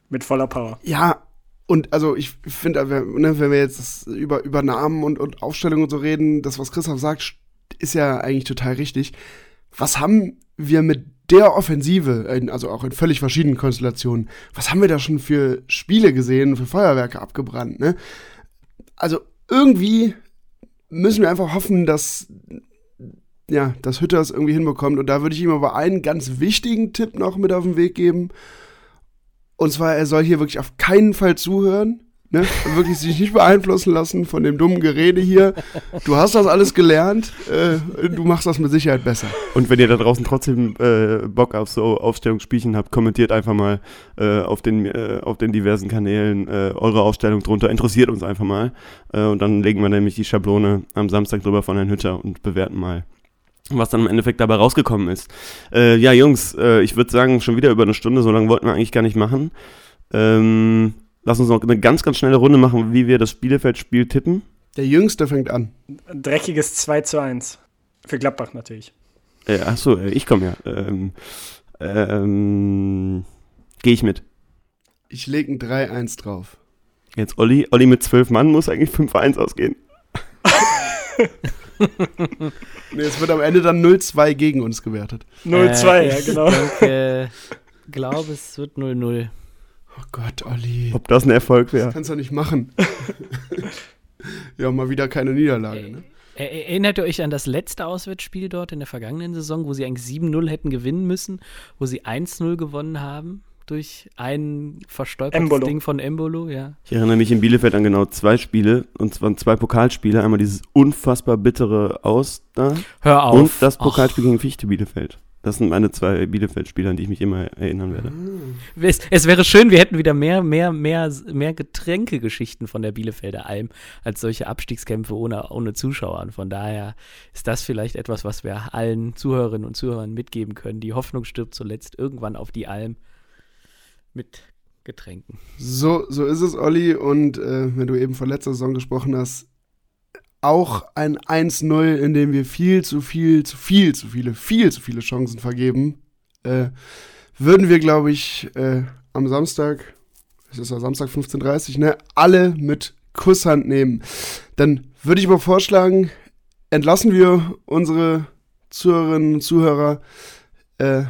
mit voller Power. Ja, und also ich finde, ne, wenn wir jetzt über, über Namen und, und Aufstellungen und so reden, das, was Christoph sagt, ist ja eigentlich total richtig. Was haben wir mit der Offensive, also auch in völlig verschiedenen Konstellationen, was haben wir da schon für Spiele gesehen, für Feuerwerke abgebrannt, ne? Also irgendwie müssen wir einfach hoffen, dass ja, dass Hütter es irgendwie hinbekommt. Und da würde ich ihm aber einen ganz wichtigen Tipp noch mit auf den Weg geben. Und zwar, er soll hier wirklich auf keinen Fall zuhören. Ne? Wirklich sich nicht beeinflussen lassen von dem dummen Gerede hier. Du hast das alles gelernt, äh, du machst das mit Sicherheit besser. Und wenn ihr da draußen trotzdem äh, Bock auf so Aufstellungsspielchen habt, kommentiert einfach mal äh, auf, den, äh, auf den diversen Kanälen äh, eure Aufstellung drunter. Interessiert uns einfach mal. Äh, und dann legen wir nämlich die Schablone am Samstag drüber von Herrn Hütter und bewerten mal was dann im Endeffekt dabei rausgekommen ist. ja, Jungs, ich würde sagen, schon wieder über eine Stunde, so lange wollten wir eigentlich gar nicht machen. Ähm, Lass uns noch eine ganz, ganz schnelle Runde machen, wie wir das Bielefeld-Spiel tippen. Der Jüngste fängt an. Ein dreckiges 2 zu 1. Für Gladbach natürlich. Äh, achso, ich komme ja. Ähm, ähm, Gehe ich mit. Ich lege ein 3-1 drauf. Jetzt Olli. Olli mit 12 Mann muss eigentlich 5-1 ausgehen. [LAUGHS] nee, es wird am Ende dann 0-2 gegen uns gewertet. 0-2, äh, ja, genau. Ich äh, glaube, es wird 0-0. Oh Gott, Olli. Ob das ein Erfolg wäre? Das kannst du nicht machen. [LAUGHS] ja, mal wieder keine Niederlage, ne? Erinnert ihr euch an das letzte Auswärtsspiel dort in der vergangenen Saison, wo sie eigentlich 7-0 hätten gewinnen müssen, wo sie 1-0 gewonnen haben? Durch ein verstolpertes Embolo. Ding von Embolo, ja. Ich erinnere mich in Bielefeld an genau zwei Spiele, und zwar zwei Pokalspiele. Einmal dieses unfassbar bittere Aus da. Hör auf. Und das Pokalspiel Och. gegen Fichte Bielefeld. Das sind meine zwei Bielefeld-Spieler, an die ich mich immer erinnern werde. Es, es, wäre schön, wir hätten wieder mehr, mehr, mehr, mehr Getränkegeschichten von der Bielefelder Alm als solche Abstiegskämpfe ohne, ohne Zuschauer. Und von daher ist das vielleicht etwas, was wir allen Zuhörerinnen und Zuhörern mitgeben können. Die Hoffnung stirbt zuletzt irgendwann auf die Alm mit Getränken. So, so ist es, Olli. Und äh, wenn du eben von letzter Saison gesprochen hast, auch ein 1-0, in dem wir viel zu viel, zu viel, zu viele, viel zu viele Chancen vergeben, äh, würden wir, glaube ich, äh, am Samstag, es ist ja Samstag 15.30 Uhr, ne, alle mit Kusshand nehmen. Dann würde ich mal vorschlagen, entlassen wir unsere Zuhörerinnen und Zuhörer äh,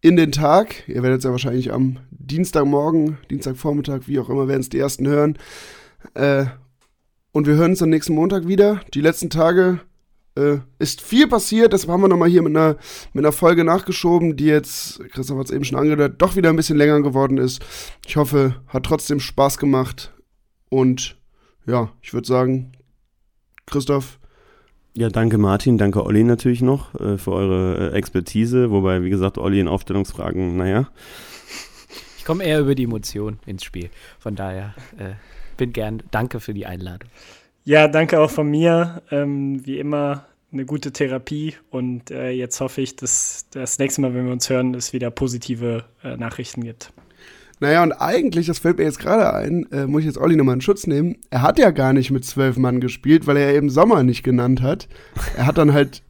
in den Tag. Ihr werdet es ja wahrscheinlich am Dienstagmorgen, Dienstagvormittag, wie auch immer, werden es die ersten hören. Äh, und wir hören uns am nächsten Montag wieder. Die letzten Tage äh, ist viel passiert, deshalb haben wir nochmal hier mit einer, mit einer Folge nachgeschoben, die jetzt, Christoph hat es eben schon angedeutet, doch wieder ein bisschen länger geworden ist. Ich hoffe, hat trotzdem Spaß gemacht. Und ja, ich würde sagen, Christoph, ja, danke Martin, danke Olli natürlich noch äh, für eure äh, Expertise, wobei, wie gesagt, Olli in Aufstellungsfragen, naja. Ich komme eher über die Emotion ins Spiel. Von daher äh, bin gern, danke für die Einladung. Ja, danke auch von mir. Ähm, wie immer eine gute Therapie und äh, jetzt hoffe ich, dass das nächste Mal, wenn wir uns hören, es wieder positive äh, Nachrichten gibt. Naja, und eigentlich, das fällt mir jetzt gerade ein, äh, muss ich jetzt Olli nochmal in Schutz nehmen. Er hat ja gar nicht mit zwölf Mann gespielt, weil er eben Sommer nicht genannt hat. Er hat dann halt,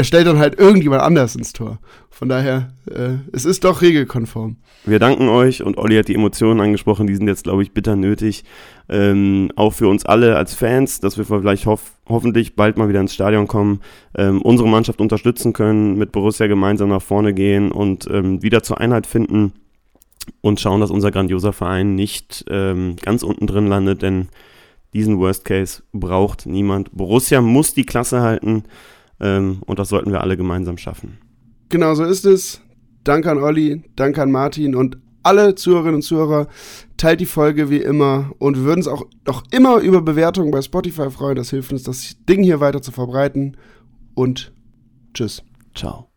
er stellt dann halt irgendjemand anders ins Tor. Von daher, äh, es ist doch regelkonform. Wir danken euch und Olli hat die Emotionen angesprochen, die sind jetzt, glaube ich, bitter nötig. Ähm, auch für uns alle als Fans, dass wir vielleicht hoff hoffentlich bald mal wieder ins Stadion kommen, ähm, unsere Mannschaft unterstützen können, mit Borussia gemeinsam nach vorne gehen und ähm, wieder zur Einheit finden und schauen, dass unser grandioser Verein nicht ähm, ganz unten drin landet, denn diesen Worst Case braucht niemand. Borussia muss die Klasse halten ähm, und das sollten wir alle gemeinsam schaffen. Genau so ist es. Danke an Olli, danke an Martin und alle Zuhörerinnen und Zuhörer. Teilt die Folge wie immer und wir würden uns auch noch immer über Bewertungen bei Spotify freuen. Das hilft uns, das Ding hier weiter zu verbreiten. Und tschüss. Ciao.